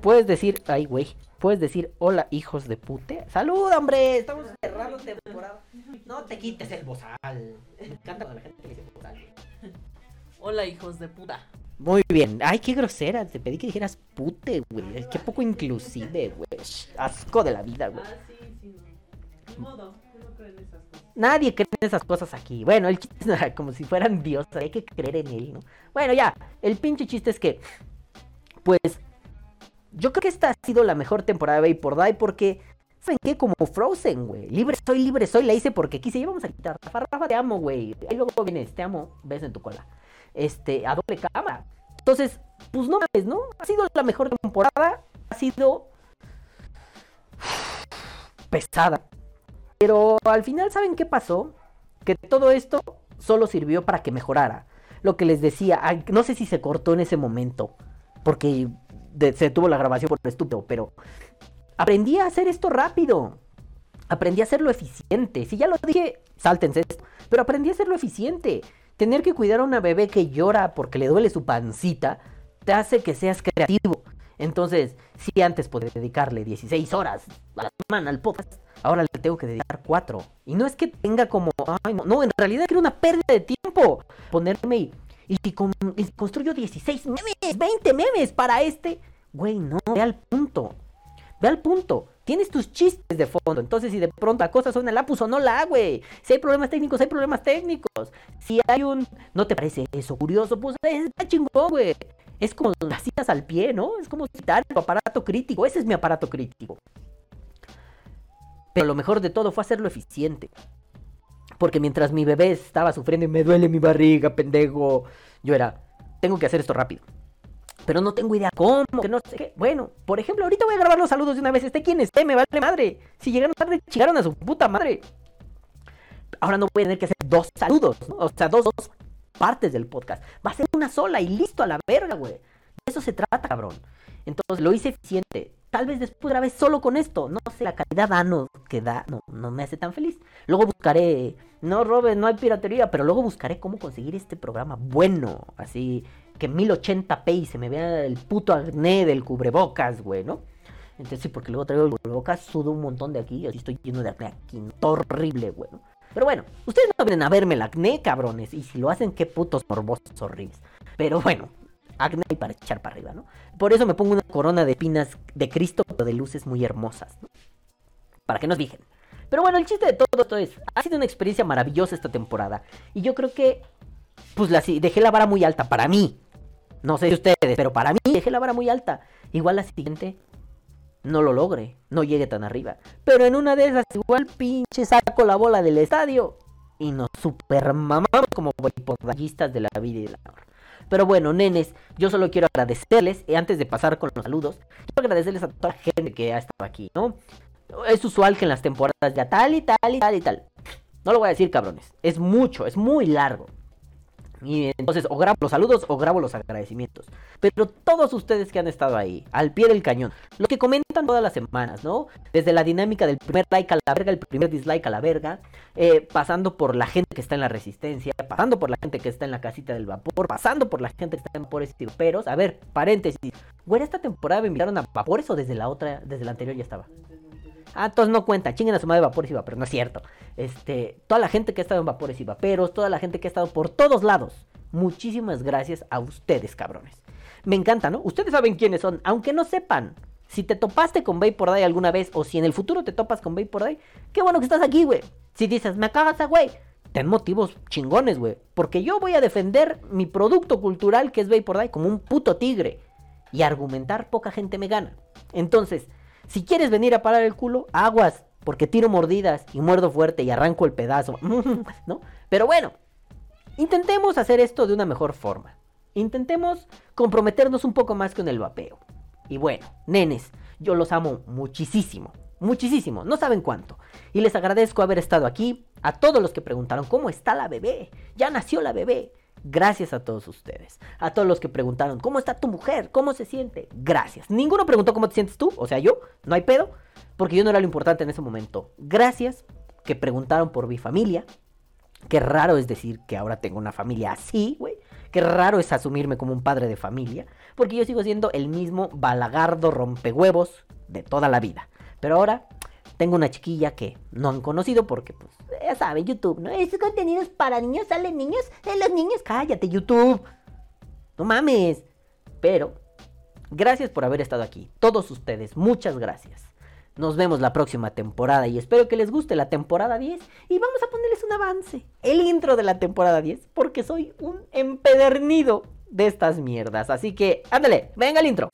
Puedes decir, ay, güey. Puedes decir, hola, hijos de pute. Salud, hombre. Estamos cerrando temporada. No te quites el bozal. Me encanta cuando la gente le dice bozal. Hola, hijos de puta. Muy bien. Ay, qué grosera. Te pedí que dijeras pute, güey. Qué poco inclusive, güey. Asco de la vida, güey. Ah, sí, sí, modo, no creo en esas cosas. Nadie cree en esas cosas aquí. Bueno, el chiste es como si fueran dioses. Hay que creer en él, ¿no? Bueno, ya. El pinche chiste es que, pues, yo creo que esta ha sido la mejor temporada de Vapor Die porque, ¿saben qué? Como Frozen, güey. Libre soy, libre soy. La hice porque quise. Y vamos a quitar. Rafa, Rafa, te amo, güey. Ahí luego vienes. Te amo. Beso en tu cola. Este, a doble cámara. Entonces, pues no mames, ¿no? Ha sido la mejor temporada. Ha sido pesada. Pero al final, ¿saben qué pasó? Que todo esto solo sirvió para que mejorara. Lo que les decía, no sé si se cortó en ese momento, porque se detuvo la grabación por estúpido, pero aprendí a hacer esto rápido. Aprendí a hacerlo eficiente. Si ya lo dije, sáltense esto. Pero aprendí a hacerlo eficiente. Tener que cuidar a una bebé que llora porque le duele su pancita te hace que seas creativo. Entonces, si antes podía dedicarle 16 horas a la semana al podcast, ahora le tengo que dedicar 4. Y no es que tenga como, no, en realidad era una pérdida de tiempo ponerme y, y con- y construyo 16 memes, 20 memes para este. Güey, no, ve al punto. Ve al punto. Tienes tus chistes de fondo. Entonces, si de pronto la cosa suena la puso, no la, güey. Si hay problemas técnicos, hay problemas técnicos. Si hay un. ¿No te parece eso curioso? Pues está chingón, güey. Es como las citas al pie, ¿no? Es como citar tu aparato crítico. Ese es mi aparato crítico. Pero lo mejor de todo fue hacerlo eficiente. Porque mientras mi bebé estaba sufriendo y me duele mi barriga, pendejo, yo era, tengo que hacer esto rápido. Pero no tengo idea cómo, que no sé qué. Bueno, por ejemplo, ahorita voy a grabar los saludos de una vez. Esté quien esté, me vale madre. Si llegaron tarde, chingaron a su puta madre. Ahora no voy a tener que hacer dos saludos, ¿no? O sea, dos, dos partes del podcast. Va a ser una sola y listo a la verga, güey. De eso se trata, cabrón. Entonces lo hice eficiente. Tal vez después grabé solo con esto. No sé, la calidad ano que da no, no me hace tan feliz. Luego buscaré. No, Robert, no hay piratería. Pero luego buscaré cómo conseguir este programa bueno. Así que 1080p y se me vea el puto acné del cubrebocas, güey, ¿no? Entonces sí, porque luego traigo el cubrebocas, sudo un montón de aquí. Así estoy lleno de acné aquí. Horrible, güey. Pero bueno, ustedes no vienen a verme el acné, cabrones. Y si lo hacen, qué putos morbosos horribles. Pero bueno, acné y para echar para arriba, ¿no? Por eso me pongo una corona de espinas de Cristo, pero de luces muy hermosas, ¿no? Para que nos fijen. Pero bueno, el chiste de todo esto es, ha sido una experiencia maravillosa esta temporada. Y yo creo que, pues la, dejé la vara muy alta para mí. No sé de ustedes, pero para mí dejé la vara muy alta. Igual la siguiente no lo logre, no llegue tan arriba. Pero en una de esas, igual pinche saco la bola del estadio y nos super mamamos como boipodallistas de la vida y de la honra. Pero bueno, nenes, yo solo quiero agradecerles, y antes de pasar con los saludos, quiero agradecerles a toda la gente que ha estado aquí, ¿no? Es usual que en las temporadas ya tal y tal y tal y tal. No lo voy a decir, cabrones. Es mucho, es muy largo. Y entonces o grabo los saludos o grabo los agradecimientos. Pero todos ustedes que han estado ahí, al pie del cañón, los que comentan todas las semanas, ¿no? Desde la dinámica del primer like a la verga, el primer dislike a la verga, eh, pasando por la gente que está en la resistencia, pasando por la gente que está en la casita del vapor, pasando por la gente que está en vapores Peros A ver, paréntesis. Güey, esta temporada me invitaron a vapores o desde la otra, desde la anterior ya estaba. Ah, entonces no cuenta, chinguen a su madre vapores y vaperos, no es cierto. Este, toda la gente que ha estado en vapores y vaperos, toda la gente que ha estado por todos lados. Muchísimas gracias a ustedes, cabrones. Me encanta, ¿no? Ustedes saben quiénes son, aunque no sepan. Si te topaste con Vapor Day alguna vez, o si en el futuro te topas con Vapor Day, qué bueno que estás aquí, güey. Si dices, me cagas a güey, ten motivos chingones, güey. Porque yo voy a defender mi producto cultural que es Vapor Day como un puto tigre. Y argumentar poca gente me gana. Entonces, si quieres venir a parar el culo, aguas, porque tiro mordidas y muerdo fuerte y arranco el pedazo, ¿no? Pero bueno, intentemos hacer esto de una mejor forma. Intentemos comprometernos un poco más con el vapeo. Y bueno, nenes, yo los amo muchísimo, muchísimo, no saben cuánto. Y les agradezco haber estado aquí. A todos los que preguntaron, ¿cómo está la bebé? Ya nació la bebé. Gracias a todos ustedes. A todos los que preguntaron, ¿cómo está tu mujer? ¿Cómo se siente? Gracias. Ninguno preguntó cómo te sientes tú, o sea, yo, no hay pedo, porque yo no era lo importante en ese momento. Gracias que preguntaron por mi familia. Qué raro es decir que ahora tengo una familia así, güey. Qué raro es asumirme como un padre de familia, porque yo sigo siendo el mismo balagardo rompehuevos de toda la vida. Pero ahora tengo una chiquilla que no han conocido porque, pues, ya saben, YouTube, ¿no? Estos contenidos para niños, salen niños, de los niños, cállate, YouTube. No mames. Pero, gracias por haber estado aquí. Todos ustedes, muchas gracias. Nos vemos la próxima temporada y espero que les guste la temporada 10 y vamos a ponerles un avance, el intro de la temporada 10, porque soy un empedernido de estas mierdas. Así que, ándale, venga el intro.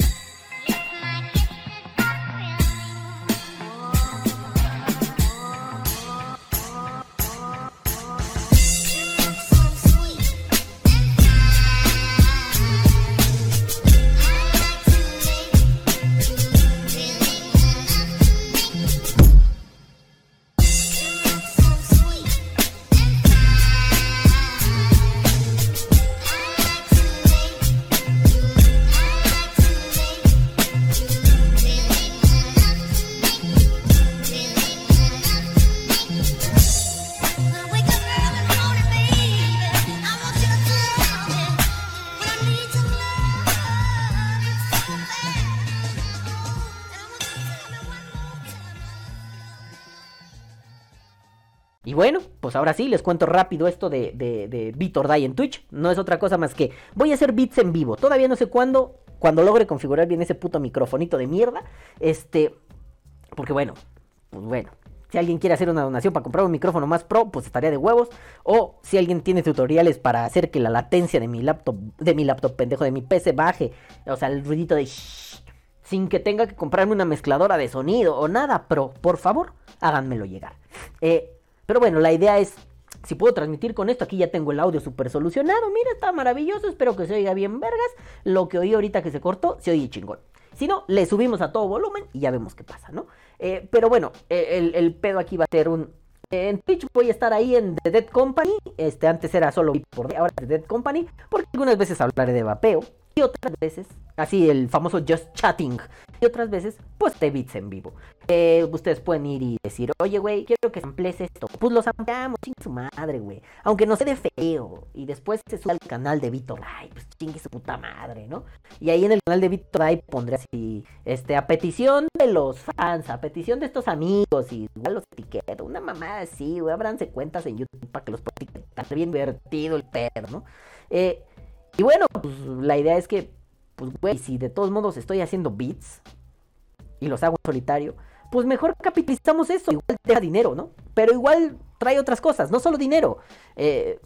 Bueno, pues ahora sí, les cuento rápido esto de, de, de Beat Die en Twitch. No es otra cosa más que voy a hacer beats en vivo. Todavía no sé cuándo, cuando logre configurar bien ese puto microfonito de mierda. Este, porque bueno, pues bueno. Si alguien quiere hacer una donación para comprar un micrófono más pro, pues estaría de huevos. O si alguien tiene tutoriales para hacer que la latencia de mi laptop, de mi laptop pendejo, de mi PC baje. O sea, el ruidito de shh, sin que tenga que comprarme una mezcladora de sonido o nada pro. Por favor, háganmelo llegar. Eh, pero bueno, la idea es, si puedo transmitir con esto, aquí ya tengo el audio súper solucionado. Mira, está maravilloso, espero que se oiga bien vergas. Lo que oí ahorita que se cortó, se oye chingón. Si no, le subimos a todo volumen y ya vemos qué pasa, ¿no? Eh, pero bueno, el, el, pedo aquí va a ser un... En Twitch voy a estar ahí en The Dead Company. Este, antes era solo por ahora The Dead Company. Porque algunas veces hablaré de vapeo. Y otras veces, así el famoso just chatting, y otras veces, pues de beats en vivo. Eh, ustedes pueden ir y decir, oye, güey, quiero que samples esto. Pues los ampliamos, chingue su madre, güey. Aunque no se dé feo. Y después se sube al canal de Víctor Ay, pues chingue su puta madre, ¿no? Y ahí en el canal de Víctor Ay pondré así, este, a petición de los fans, a petición de estos amigos, y igual los etiqueto. Una mamada así, güey. Abranse cuentas en YouTube para que los puedan etiquetar. Bien divertido el perro, ¿no? Eh, y bueno, pues la idea es que, pues, güey, si de todos modos estoy haciendo beats y los hago en solitario, pues mejor capitalizamos eso. Igual te da dinero, ¿no? Pero igual trae otras cosas, no solo dinero. Eh,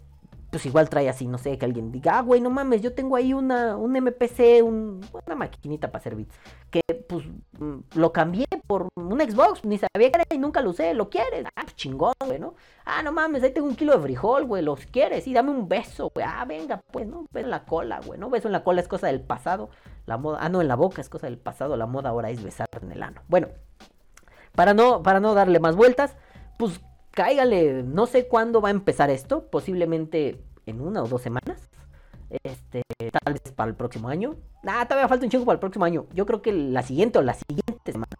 pues igual trae así, no sé, que alguien diga, ah, güey, no mames, yo tengo ahí una, un MPC, un, una maquinita para hacer beats, que pues mm, lo cambié por un Xbox, ni sabía que era y nunca lo usé, ¿lo quieres? Ah, pues chingón, güey, ¿no? Ah, no mames, ahí tengo un kilo de frijol, güey, ¿los quieres? Sí, dame un beso, güey, ah, venga, pues, ¿no? Beso en la cola, güey, ¿no? Beso en la cola es cosa del pasado, la moda, ah, no, en la boca es cosa del pasado, la moda ahora es besar en el ano. Bueno, para no, para no darle más vueltas, pues cáigale, no sé cuándo va a empezar esto, posiblemente en una o dos semanas. Este, tal vez para el próximo año. Ah, todavía falta un chingo para el próximo año. Yo creo que la siguiente o la siguiente semana.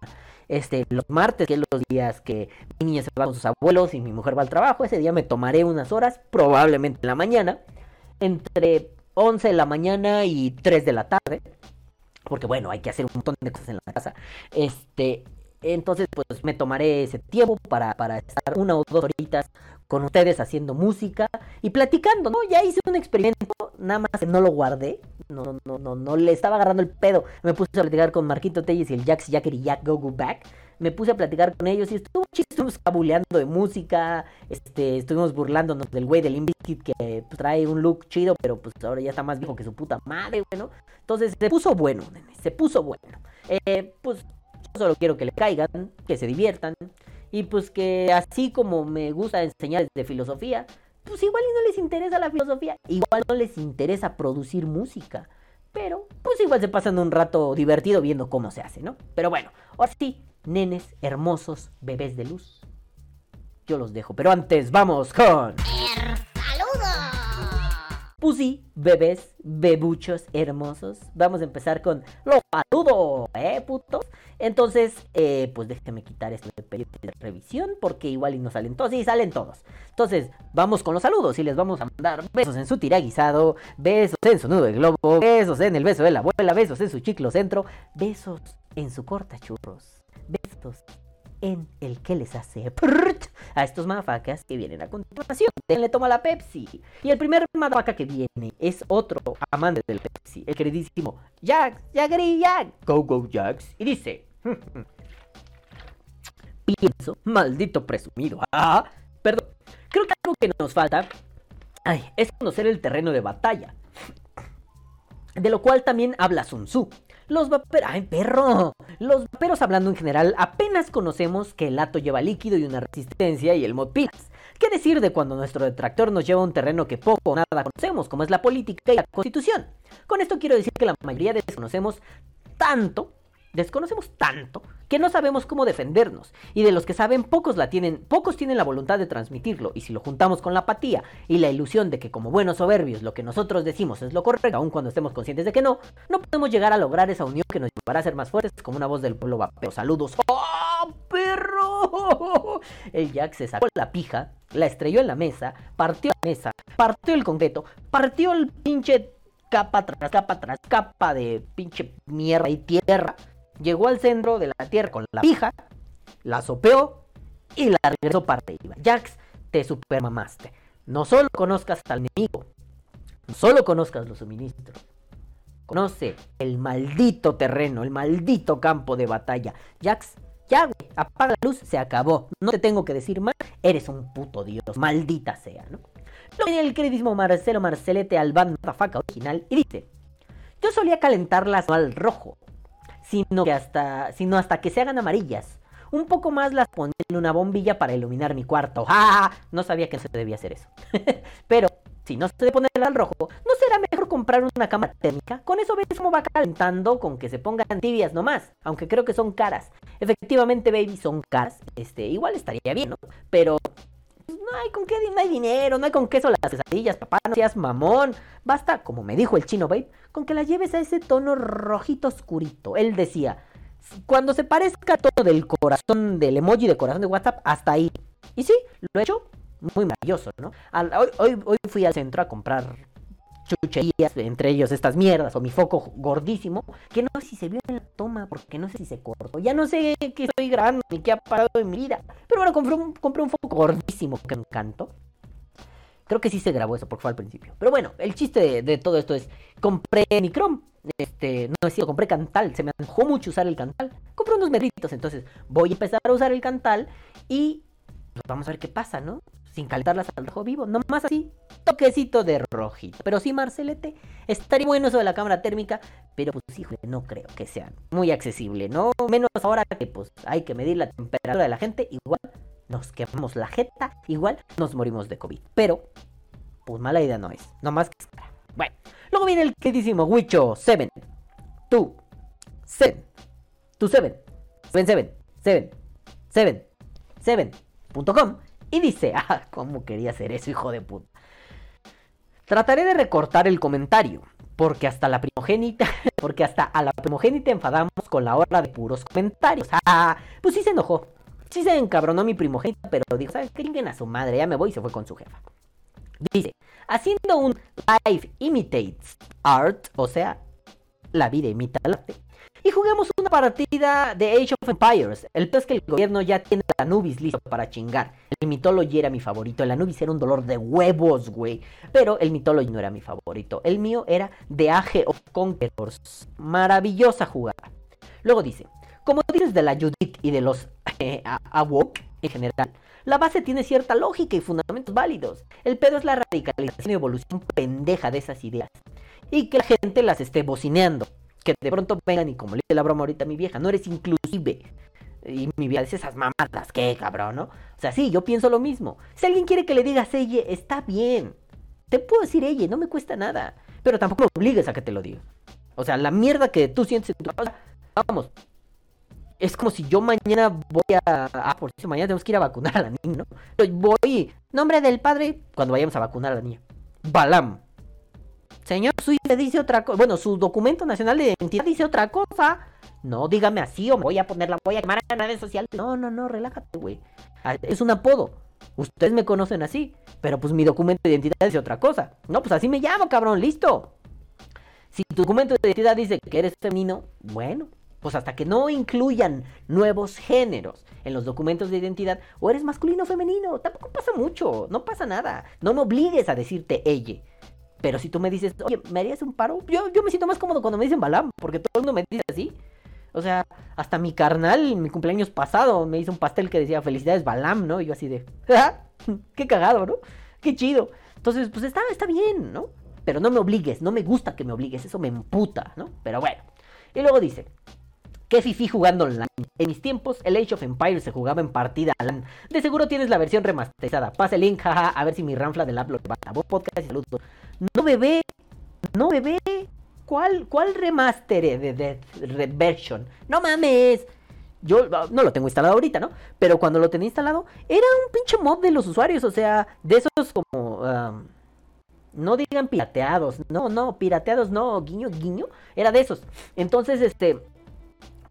Este, los martes, que es los días que mi niña se va con sus abuelos y mi mujer va al trabajo, ese día me tomaré unas horas, probablemente en la mañana, entre 11 de la mañana y 3 de la tarde. Porque bueno, hay que hacer un montón de cosas en la casa. Este, entonces, pues me tomaré ese tiempo para, para estar una o dos horitas con ustedes haciendo música y platicando, ¿no? Ya hice un experimento, nada más que no lo guardé, no, no, no, no le estaba agarrando el pedo. Me puse a platicar con Marquito Telles y el Jax Jacker y Jack Go Go Back. Me puse a platicar con ellos y estuvo chido, estuvimos cabuleando de música, este, estuvimos burlándonos del güey del Inviskit que pues, trae un look chido, pero pues ahora ya está más viejo que su puta madre, güey, ¿no? Entonces se puso bueno, nene, se puso bueno. Eh, pues solo quiero que le caigan, que se diviertan. Y pues que así como me gusta enseñar de filosofía, pues igual y no les interesa la filosofía. Igual no les interesa producir música. Pero pues igual se pasan un rato divertido viendo cómo se hace, ¿no? Pero bueno, ahora sí, nenes hermosos, bebés de luz. Yo los dejo, pero antes vamos con... Sí, bebés, bebuchos hermosos. Vamos a empezar con los saludos, ¿eh, putos? Entonces, eh, pues déjenme quitar este periodo de revisión porque igual y no salen todos. Sí, salen todos. Entonces, vamos con los saludos y les vamos a mandar besos en su tiraguisado, besos en su nudo de globo, besos en el beso de la abuela, besos en su chiclo centro, besos en su corta churros, besos en el que les hace a estos mafacas que vienen a continuación. Le toma la Pepsi. Y el primer mafaca que viene es otro amante del Pepsi, el queridísimo Jax, Jaggery Jack, Go Go Jax. Y dice: Pienso, maldito presumido. Ah, perdón. Creo que algo que nos falta es conocer el terreno de batalla. De lo cual también habla Sun Tzu. Los vaperos. ¡Ay, perro! Los vaperos, hablando en general, apenas conocemos que el lato lleva líquido y una resistencia y el mod pilas. ¿Qué decir de cuando nuestro detractor nos lleva a un terreno que poco o nada conocemos, como es la política y la constitución? Con esto quiero decir que la mayoría desconocemos tanto desconocemos tanto que no sabemos cómo defendernos y de los que saben pocos la tienen, pocos tienen la voluntad de transmitirlo y si lo juntamos con la apatía y la ilusión de que como buenos soberbios lo que nosotros decimos es lo correcto, aun cuando estemos conscientes de que no, no podemos llegar a lograr esa unión que nos llevará a ser más fuertes como una voz del pueblo vapeo. Saludos. ¡Oh, perro! El Jack se sacó la pija, la estrelló en la mesa, partió la mesa, partió el concreto, partió el pinche capa tras capa tras capa de pinche mierda y tierra llegó al centro de la tierra con la pija, la sopeó y la regresó para arriba. Jax, te supermamaste. No solo conozcas al enemigo, no solo conozcas los suministros, conoce el maldito terreno, el maldito campo de batalla. Jax, ya, güey, apaga la luz, se acabó. No te tengo que decir más, eres un puto dios, maldita sea, ¿no? Lo viene el queridísimo Marcelo Marcelete Albán faca original y dice: Yo solía calentarlas al rojo, sino que hasta, sino hasta que se hagan amarillas. Un poco más las pondré en una bombilla para iluminar mi cuarto. ¡Ah! No sabía que se debía hacer eso. Pero si no se debe poner al rojo, ¿no será mejor comprar una cámara térmica? Con eso ves cómo va calentando con que se pongan tibias nomás, aunque creo que son caras. Efectivamente, baby, son caras. Este, igual estaría bien, ¿no? Pero no hay con qué, no hay dinero, no hay con queso las quesadillas, papá, no seas mamón. Basta, como me dijo el chino babe, con que la lleves a ese tono rojito oscurito. Él decía, cuando se parezca todo del corazón, del emoji de corazón de WhatsApp, hasta ahí. Y sí, lo he hecho muy maravilloso, ¿no? Hoy, hoy, hoy fui al centro a comprar chucherías, entre ellos estas mierdas, o mi foco gordísimo, que no sé si se vio en la toma, porque no sé si se cortó. Ya no sé qué estoy grabando ni qué ha pasado en mi vida. Pero bueno, compré un, foco gordísimo que me encantó. Creo que sí se grabó eso porque fue al principio. Pero bueno, el chiste de, todo esto es, compré mi Chrome. Este, no es cierto, compré Cantal. Se me antojó mucho usar el Cantal. Compré unos metritos, entonces voy a empezar a usar el Cantal y pues, vamos a ver qué pasa, ¿no? Sin calentarlas al rojo vivo, nomás así, toquecito de rojito. Pero sí, Marcelete, estaría bueno eso de la cámara térmica, pero pues híjole, no creo que sea muy accesible, ¿no? Menos ahora que pues hay que medir la temperatura de la gente, igual nos quemamos la jeta, igual nos morimos de COVID. Pero, pues mala idea no es, nomás que es. Bueno, luego viene el queridísimo Wicho 7, tú, 7, tú 7, 7, 7, 7, 7.com y dice, ah, ¿cómo quería hacer eso, hijo de puta? Trataré de recortar el comentario, porque hasta la primogénita, porque hasta a la primogénita enfadamos con la hora de puros comentarios. Ah, pues sí se enojó. Sí se encabronó mi primogénita, pero dijo, ¿sabes qué? A su madre, ya me voy y se fue con su jefa. Dice, haciendo un live imitates art, o sea, la vida imita al arte. Y juguemos una partida de Age of Empires. El peor es que el gobierno ya tiene el Anubis listo para chingar. El Mythology era mi favorito. El Anubis era un dolor de huevos, güey. Pero el Mythology no era mi favorito. El mío era The Age of Conquerors. Maravillosa jugada. Luego dice, como dices de la Judith y de los eh, Awok en general, la base tiene cierta lógica y fundamentos válidos. El pedo es la radicalización y evolución pendeja de esas ideas. Y que la gente las esté bocineando. Que de pronto vengan y como le dice la broma ahorita mi vieja, no eres inclusive. Y mi vieja dice esas mamadas, ¿qué cabrón, no? O sea, sí, yo pienso lo mismo. Si alguien quiere que le digas ella, está bien. Te puedo decir ella, no me cuesta nada. Pero tampoco me obligues a que te lo diga. O sea, la mierda que tú sientes en tu sea, Vamos. Es como si yo mañana voy a. Ah, por eso mañana tenemos que ir a vacunar a la niña, ¿no? Voy. Nombre del padre. Cuando vayamos a vacunar a la niña. Balam. Señor, su dice otra cosa. Bueno, su documento nacional de identidad dice otra cosa. No, dígame así o me voy a ponerla, voy a quemar en redes sociales. No, no, no, relájate, güey. Ah, Es un apodo. Ustedes me conocen así. Pero pues mi documento de identidad dice otra cosa. No, pues así me llamo, cabrón, listo. Si tu documento de identidad dice que eres femenino, bueno, pues hasta que no incluyan nuevos géneros en los documentos de identidad, o eres masculino o femenino, tampoco pasa mucho, no pasa nada. No me obligues a decirte ella. Pero si tú me dices, oye, ¿me harías un paro? Yo, yo me siento más cómodo cuando me dicen Balam, porque todo el mundo me dice así. O sea, hasta mi carnal, mi cumpleaños pasado, me hizo un pastel que decía felicidades Balam, ¿no? Y yo así de, "Ah, qué cagado, ¿no? Qué chido. Entonces, pues está, está bien, ¿no? Pero no me obligues, no me gusta que me obligues, eso me emputa, ¿no? Pero bueno. Y luego dice, qué fifi jugando online. En mis tiempos, el Age of Empires se jugaba en partida LAN. De seguro tienes la versión remasterizada. Pasa el link, jaja, a ver si mi ranfla del app lo levanta. Buen podcast y saludos. No, bebé, no, bebé. ¿Cuál, cuál remaster de, de, Red Version? No mames. Yo ah, no lo tengo instalado ahorita, ¿no? Pero cuando lo tenía instalado, era un pinche mod de los usuarios. O sea, de esos como... no digan pirateados. No, no, pirateados no. Guiño, guiño. Era de esos. Entonces, este...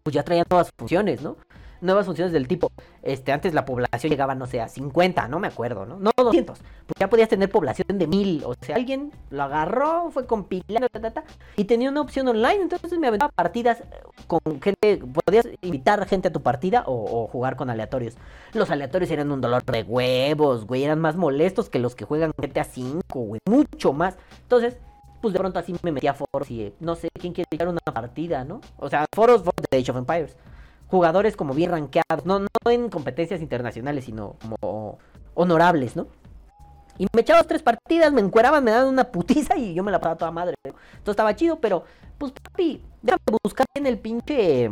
Pues ya traía nuevas funciones, ¿no? Nuevas funciones del tipo, este, antes la población llegaba, no sé, a 50, no me acuerdo, ¿no? No 200, pues ya podías tener población de 1000, o sea, alguien lo agarró, fue compilando, ta, ta, ta, y tenía una opción online, entonces me aventaba partidas eh, con gente, podías invitar gente a tu partida o, jugar con aleatorios. Los aleatorios eran un dolor de huevos, güey, eran más molestos que los que juegan GTA 5, güey, mucho más. Entonces, pues de pronto así me metía a foros y eh, no sé quién quiere echar una partida, ¿no? O sea, foros, foros de Age of Empires. Jugadores como bien rankeados, no, no en competencias internacionales, sino como honorables, ¿no? Y me echaba tres partidas, me encueraban, me daban una putiza y yo me la pasaba toda madre. ¿no? Entonces estaba chido, pero, pues papi, déjame buscar en el pinche.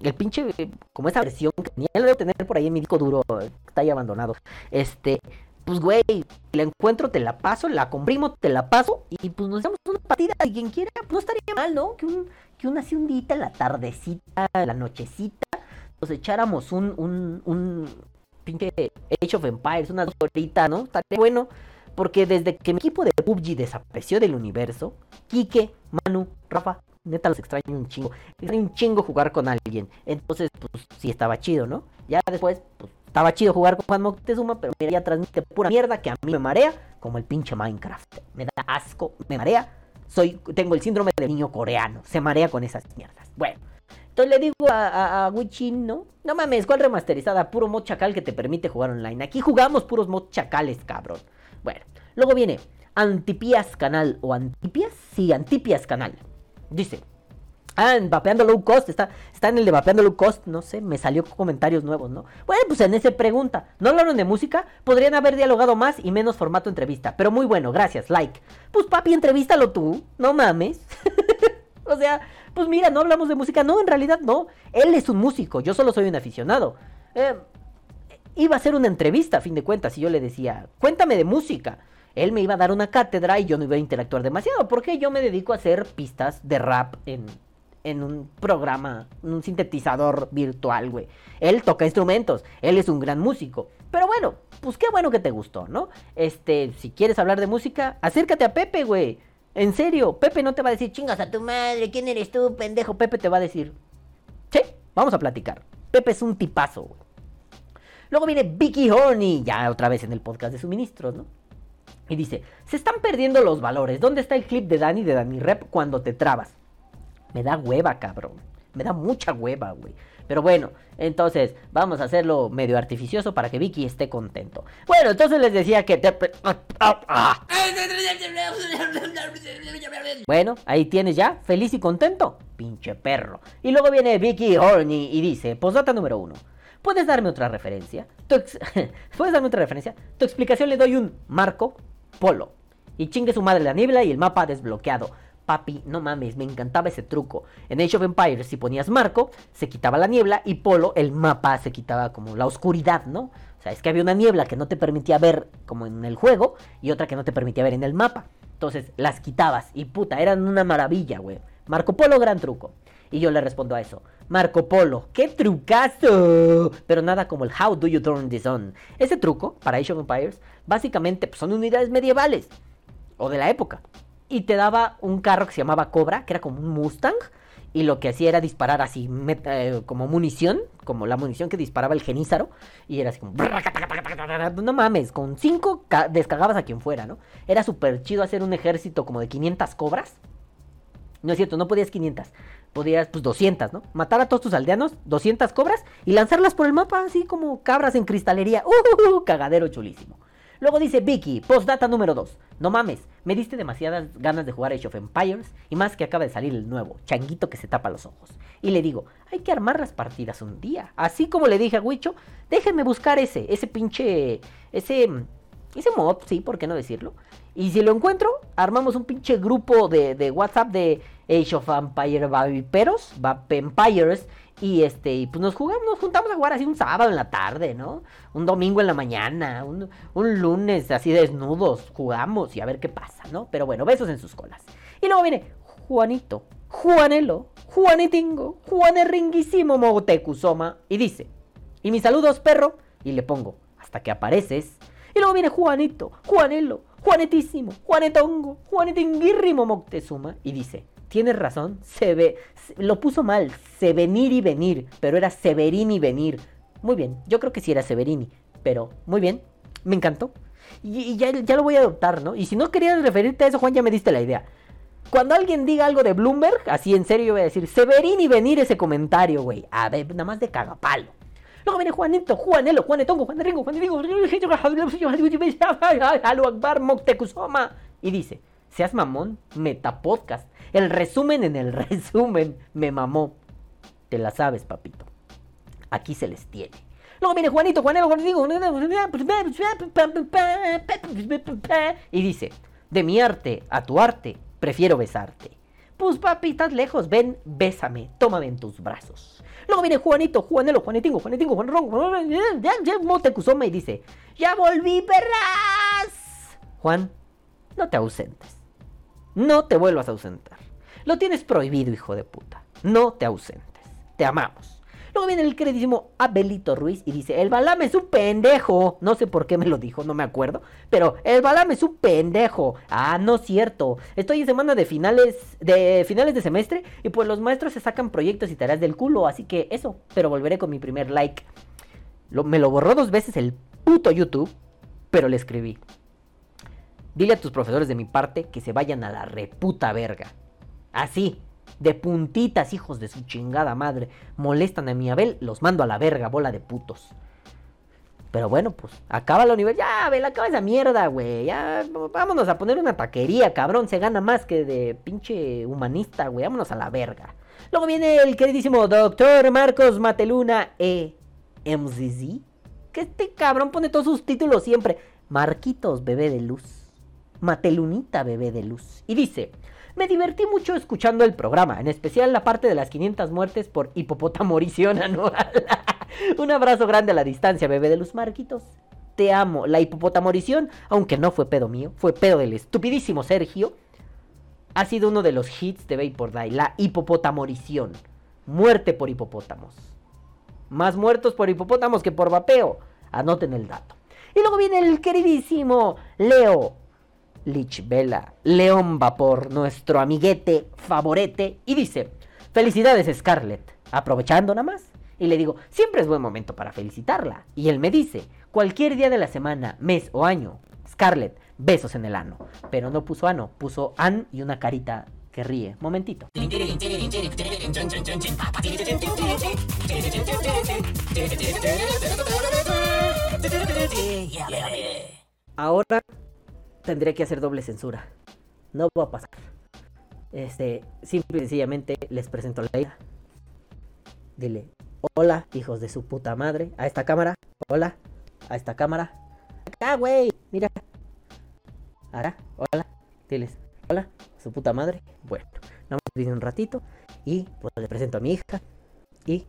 El pinche, como esa versión que tenía, lo debo tener por ahí en mi disco duro, eh, está ahí abandonado. Este, pues güey, la encuentro, te la paso, la comprimo, te la paso y pues nos damos una partida y quien quiera, pues no estaría mal, ¿no? Que un, que un así un día, la tardecita, la nochecita, nos echáramos un, un, un, pinche Age of Empires, unas dos horitas, ¿no? Estaría bueno. Porque desde que mi equipo de PUBG desapareció del universo, Kike, Manu, Rafa, neta los extraño un chingo. Extraño un chingo jugar con alguien. Entonces, pues sí estaba chido, ¿no? Ya después, pues estaba chido jugar con Juan Moctezuma, pero mira, ya transmite pura mierda que a mí me marea, como el pinche Minecraft. Me da asco, me marea. Soy, tengo el síndrome del niño coreano. Se marea con esas mierdas. Bueno. Entonces le digo a, a, a Wichin, ¿no? No mames, ¿cuál remasterizada? Puro mod chacal que te permite jugar online. Aquí jugamos puros mod chacales, cabrón. Bueno, luego viene Antipias Canal o Antipias, sí, Antipias Canal. Dice, ah, en Vapeando Low Cost, está, está en el de Vapeando Low Cost, no sé, me salió comentarios nuevos, ¿no? Bueno, pues en ese pregunta, ¿no hablaron de música? Podrían haber dialogado más y menos formato entrevista, pero muy bueno, gracias, like. Pues papi, entrevístalo tú, no mames. o sea, pues mira, no hablamos de música, no, en realidad no. Él es un músico, yo solo soy un aficionado. Eh, iba a ser una entrevista a fin de cuentas y yo le decía, cuéntame de música. Él me iba a dar una cátedra y yo no iba a interactuar demasiado porque yo me dedico a hacer pistas de rap en, en un programa, en un sintetizador virtual, güey. Él toca instrumentos, él es un gran músico. Pero bueno, pues qué bueno que te gustó, ¿no? Este, si quieres hablar de música, acércate a Pepe, güey. En serio, Pepe no te va a decir, chingas a tu madre, ¿quién eres tú, pendejo? Pepe te va a decir, sí, vamos a platicar. Pepe es un tipazo, güey. Luego viene Vicky Horney, ya otra vez en el podcast de suministros, ¿no? Y dice, se están perdiendo los valores. ¿Dónde está el clip de Dani de Dani Rep cuando te trabas? Me da hueva, cabrón. Me da mucha hueva, güey. Pero bueno, entonces vamos a hacerlo medio artificioso para que Vicky esté contento. Bueno, entonces les decía que... Bueno, ahí tienes ya, feliz y contento. Pinche perro. Y luego viene Vicky Horney y dice, posdata número uno. ¿Puedes darme otra referencia? ¿Puedes darme otra referencia? Tu explicación le doy un Marco Polo. Y chingue su madre la niebla y el mapa desbloqueado. Papi, no mames, me encantaba ese truco. En Age of Empires, si ponías Marco, se quitaba la niebla y Polo, el mapa se quitaba como la oscuridad, ¿no? O sea, es que había una niebla que no te permitía ver como en el juego y otra que no te permitía ver en el mapa. Entonces las quitabas y puta, eran una maravilla, güey. Marco Polo, gran truco. Y yo le respondo a eso. Marco Polo, ¡qué trucazo! Pero nada como el How do you turn this on. Ese truco, para Age of Empires, básicamente pues, son unidades medievales. O de la época. Y te daba un carro que se llamaba Cobra, que era como un Mustang. Y lo que hacía era disparar así, eh, como munición, como la munición que disparaba el genízaro. Y era así como... No mames, con 5 descargabas a quien fuera, ¿no? Era súper chido hacer un ejército como de 500 cobras. No es cierto, no podías 500 podías, pues 200, ¿no? Matar a todos tus aldeanos, 200 cobras y lanzarlas por el mapa, así como cabras en cristalería. ¡Uh! Cagadero chulísimo. Luego dice Vicky, postdata número 2. No mames, me diste demasiadas ganas de jugar Age of Empires y más que acaba de salir el nuevo, changuito que se tapa los ojos. Y le digo, hay que armar las partidas un día. Así como le dije a Wicho, déjenme buscar ese, ese pinche, ese, ese mod, sí, ¿por qué no decirlo? Y si lo encuentro, armamos un pinche grupo de, de WhatsApp de Age of Empire Vapiperos, Vampires. Y este, y pues nos jugamos, nos juntamos a jugar así un sábado en la tarde, ¿no? Un domingo en la mañana, un, un lunes así desnudos, jugamos y a ver qué pasa, ¿no? Pero bueno, besos en sus colas. Y luego viene Juanito, Juanelo, Juanetingo, Juanerringuísimo Mogotecusoma. Y dice, y mis saludos, perro. Y le pongo, hasta que apareces. Y luego viene Juanito, Juanelo, Juanetísimo, Juanetongo, Juanetinguirrimo Moctezuma. Y dice, tienes razón, se ve, lo puso mal, se venir y venir, pero era Severini venir. Muy bien, yo creo que sí era Severini, pero muy bien, me encantó. Y, ya, ya, lo voy a adoptar, ¿no? Y si no querías referirte a eso, Juan, ya me diste la idea. Cuando alguien diga algo de Bloomberg, así en serio yo voy a decir, Severini venir ese comentario, güey. A ver, nada más de cagapalo. Luego viene Juanito, Juanelo, Juanetongo, Juaneringo, Juaneringo, Akbar, Moctezuma. Y dice, seas mamón, metapodcast. El resumen en el resumen me mamó. Te la sabes, papito. Aquí se les tiene. Luego viene Juanito, Juanelo, Juanito, y dice, de mi arte a tu arte, prefiero besarte. Pues papi, estás lejos, ven, bésame, tómame en tus brazos. Luego viene Juanito, Juanelo, Juanetingo, Juanetingo, Juan Motecuzoma y dice, ¡Ya volví, perras! Juan, no te ausentes. No te vuelvas a ausentar. Lo tienes prohibido, hijo de puta. No te ausentes. Te amamos. Luego viene el queridísimo Abelito Ruiz y dice, el Balame es un pendejo. No sé por qué me lo dijo, no me acuerdo. Pero el Balame es un pendejo. Ah, no es cierto. Estoy en semana de finales, de finales de semestre y pues los maestros se sacan proyectos y tareas del culo. Así que eso, pero volveré con mi primer like. Me lo borró dos veces el puto YouTube, pero le escribí. Dile a tus profesores de mi parte que se vayan a la reputa verga. Así, de puntitas, hijos de su chingada madre. Molestan a mi Abel, los mando a la verga, bola de putos. Pero bueno, pues, acaba la universidad. Ya, Abel, acaba esa mierda, güey. Ya, vámonos a poner una taquería, cabrón. Se gana más que de pinche humanista, güey. Vámonos a la verga. Luego viene el queridísimo doctor Marcos Mateluna E. MZZ. Que este cabrón pone todos sus títulos siempre. Marquitos, bebé de luz. Matelunita, bebé de luz. Y dice, me divertí mucho escuchando el programa, en especial la parte de las 500 muertes por hipopotamorición anual. Un abrazo grande a la distancia, bebé de luz Marquitos. Te amo. La hipopotamorición, aunque no fue pedo mío, fue pedo del estupidísimo Sergio, ha sido uno de los hits de Vapor Die, la hipopotamorición. Muerte por hipopótamos. Más muertos por hipopótamos que por vapeo. Anoten el dato. Y luego viene el queridísimo Leo Lich Vela, León Vapor, nuestro amiguete favorete, y dice, felicidades Scarlett, aprovechando nada más. Y le digo, siempre es buen momento para felicitarla. Y él me dice, cualquier día de la semana, mes o año, Scarlett, besos en el ano. Pero no puso ano, puso an y una carita que ríe. Momentito. Ahora tendré que hacer doble censura. No va a pasar. Este, simple y sencillamente les presento la idea. Dile, hola, hijos de su puta madre, a esta cámara, hola, a esta cámara. Acá, güey, mira. Ahora, hola, diles, hola, su puta madre. Bueno, nada más viene un ratito y pues le presento a mi hija y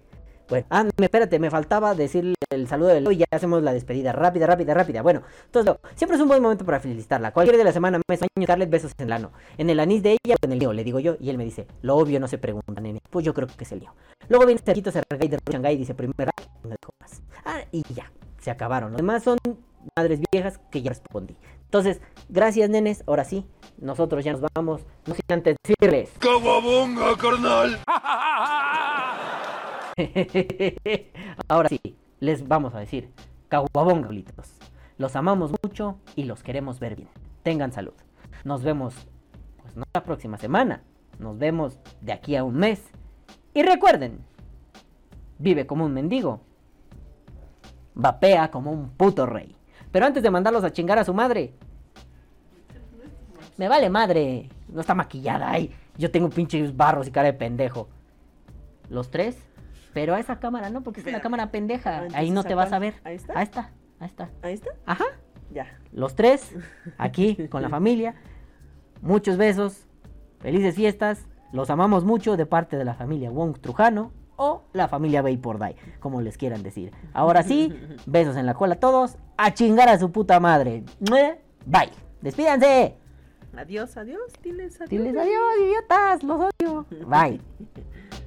bueno, ah, me- espérate, me faltaba decirle el saludo de Leo y ya hacemos la despedida. Rápida, rápida, rápida. Bueno, entonces Leo, siempre es un buen momento para felicitarla. Cualquier día de la semana, mes, año, Scarlett, besos en el ano. En el anís de ella o en el mío, le digo yo. Y él me dice, lo obvio no se pregunta, nene. Pues yo creo que es el mío. Luego viene Cerquito Sergay de Shanghai y dice, primer no dijo más. Ah, y ya, se acabaron. Los demás son madres viejas que ya respondí. Entonces, gracias, nenes. Ahora sí, nosotros ya nos vamos. No sin antes decirles. ¡Caguabonga, carnal! Ahora sí, les vamos a decir, caguabonga, abuelitos. Los amamos mucho y los queremos ver bien. Tengan salud. Nos vemos, pues no la próxima semana. Nos vemos de aquí a un mes. Y recuerden, vive como un mendigo. Vapea como un puto rey. Pero antes de mandarlos a chingar a su madre. Me vale madre. No está maquillada. Ay, yo tengo pinches barros y cara de pendejo. Los tres. Pero a esa cámara no, porque es una cámara pendeja. Ah, Ahí no te ¿a vas a ver. ¿Ahí está? Ahí está. Ahí está. ¿Ahí está? Ajá. Ya. Los tres. Aquí con la familia. Muchos besos. Felices fiestas. Los amamos mucho de parte de la familia Wong Trujano. O la familia Vapor Die, como les quieran decir. Ahora sí, besos en la cola a todos. A chingar a su puta madre. Bye. Despídanse. Adiós, adiós. Diles adiós. Diles adiós, idiotas. Los odio. Bye.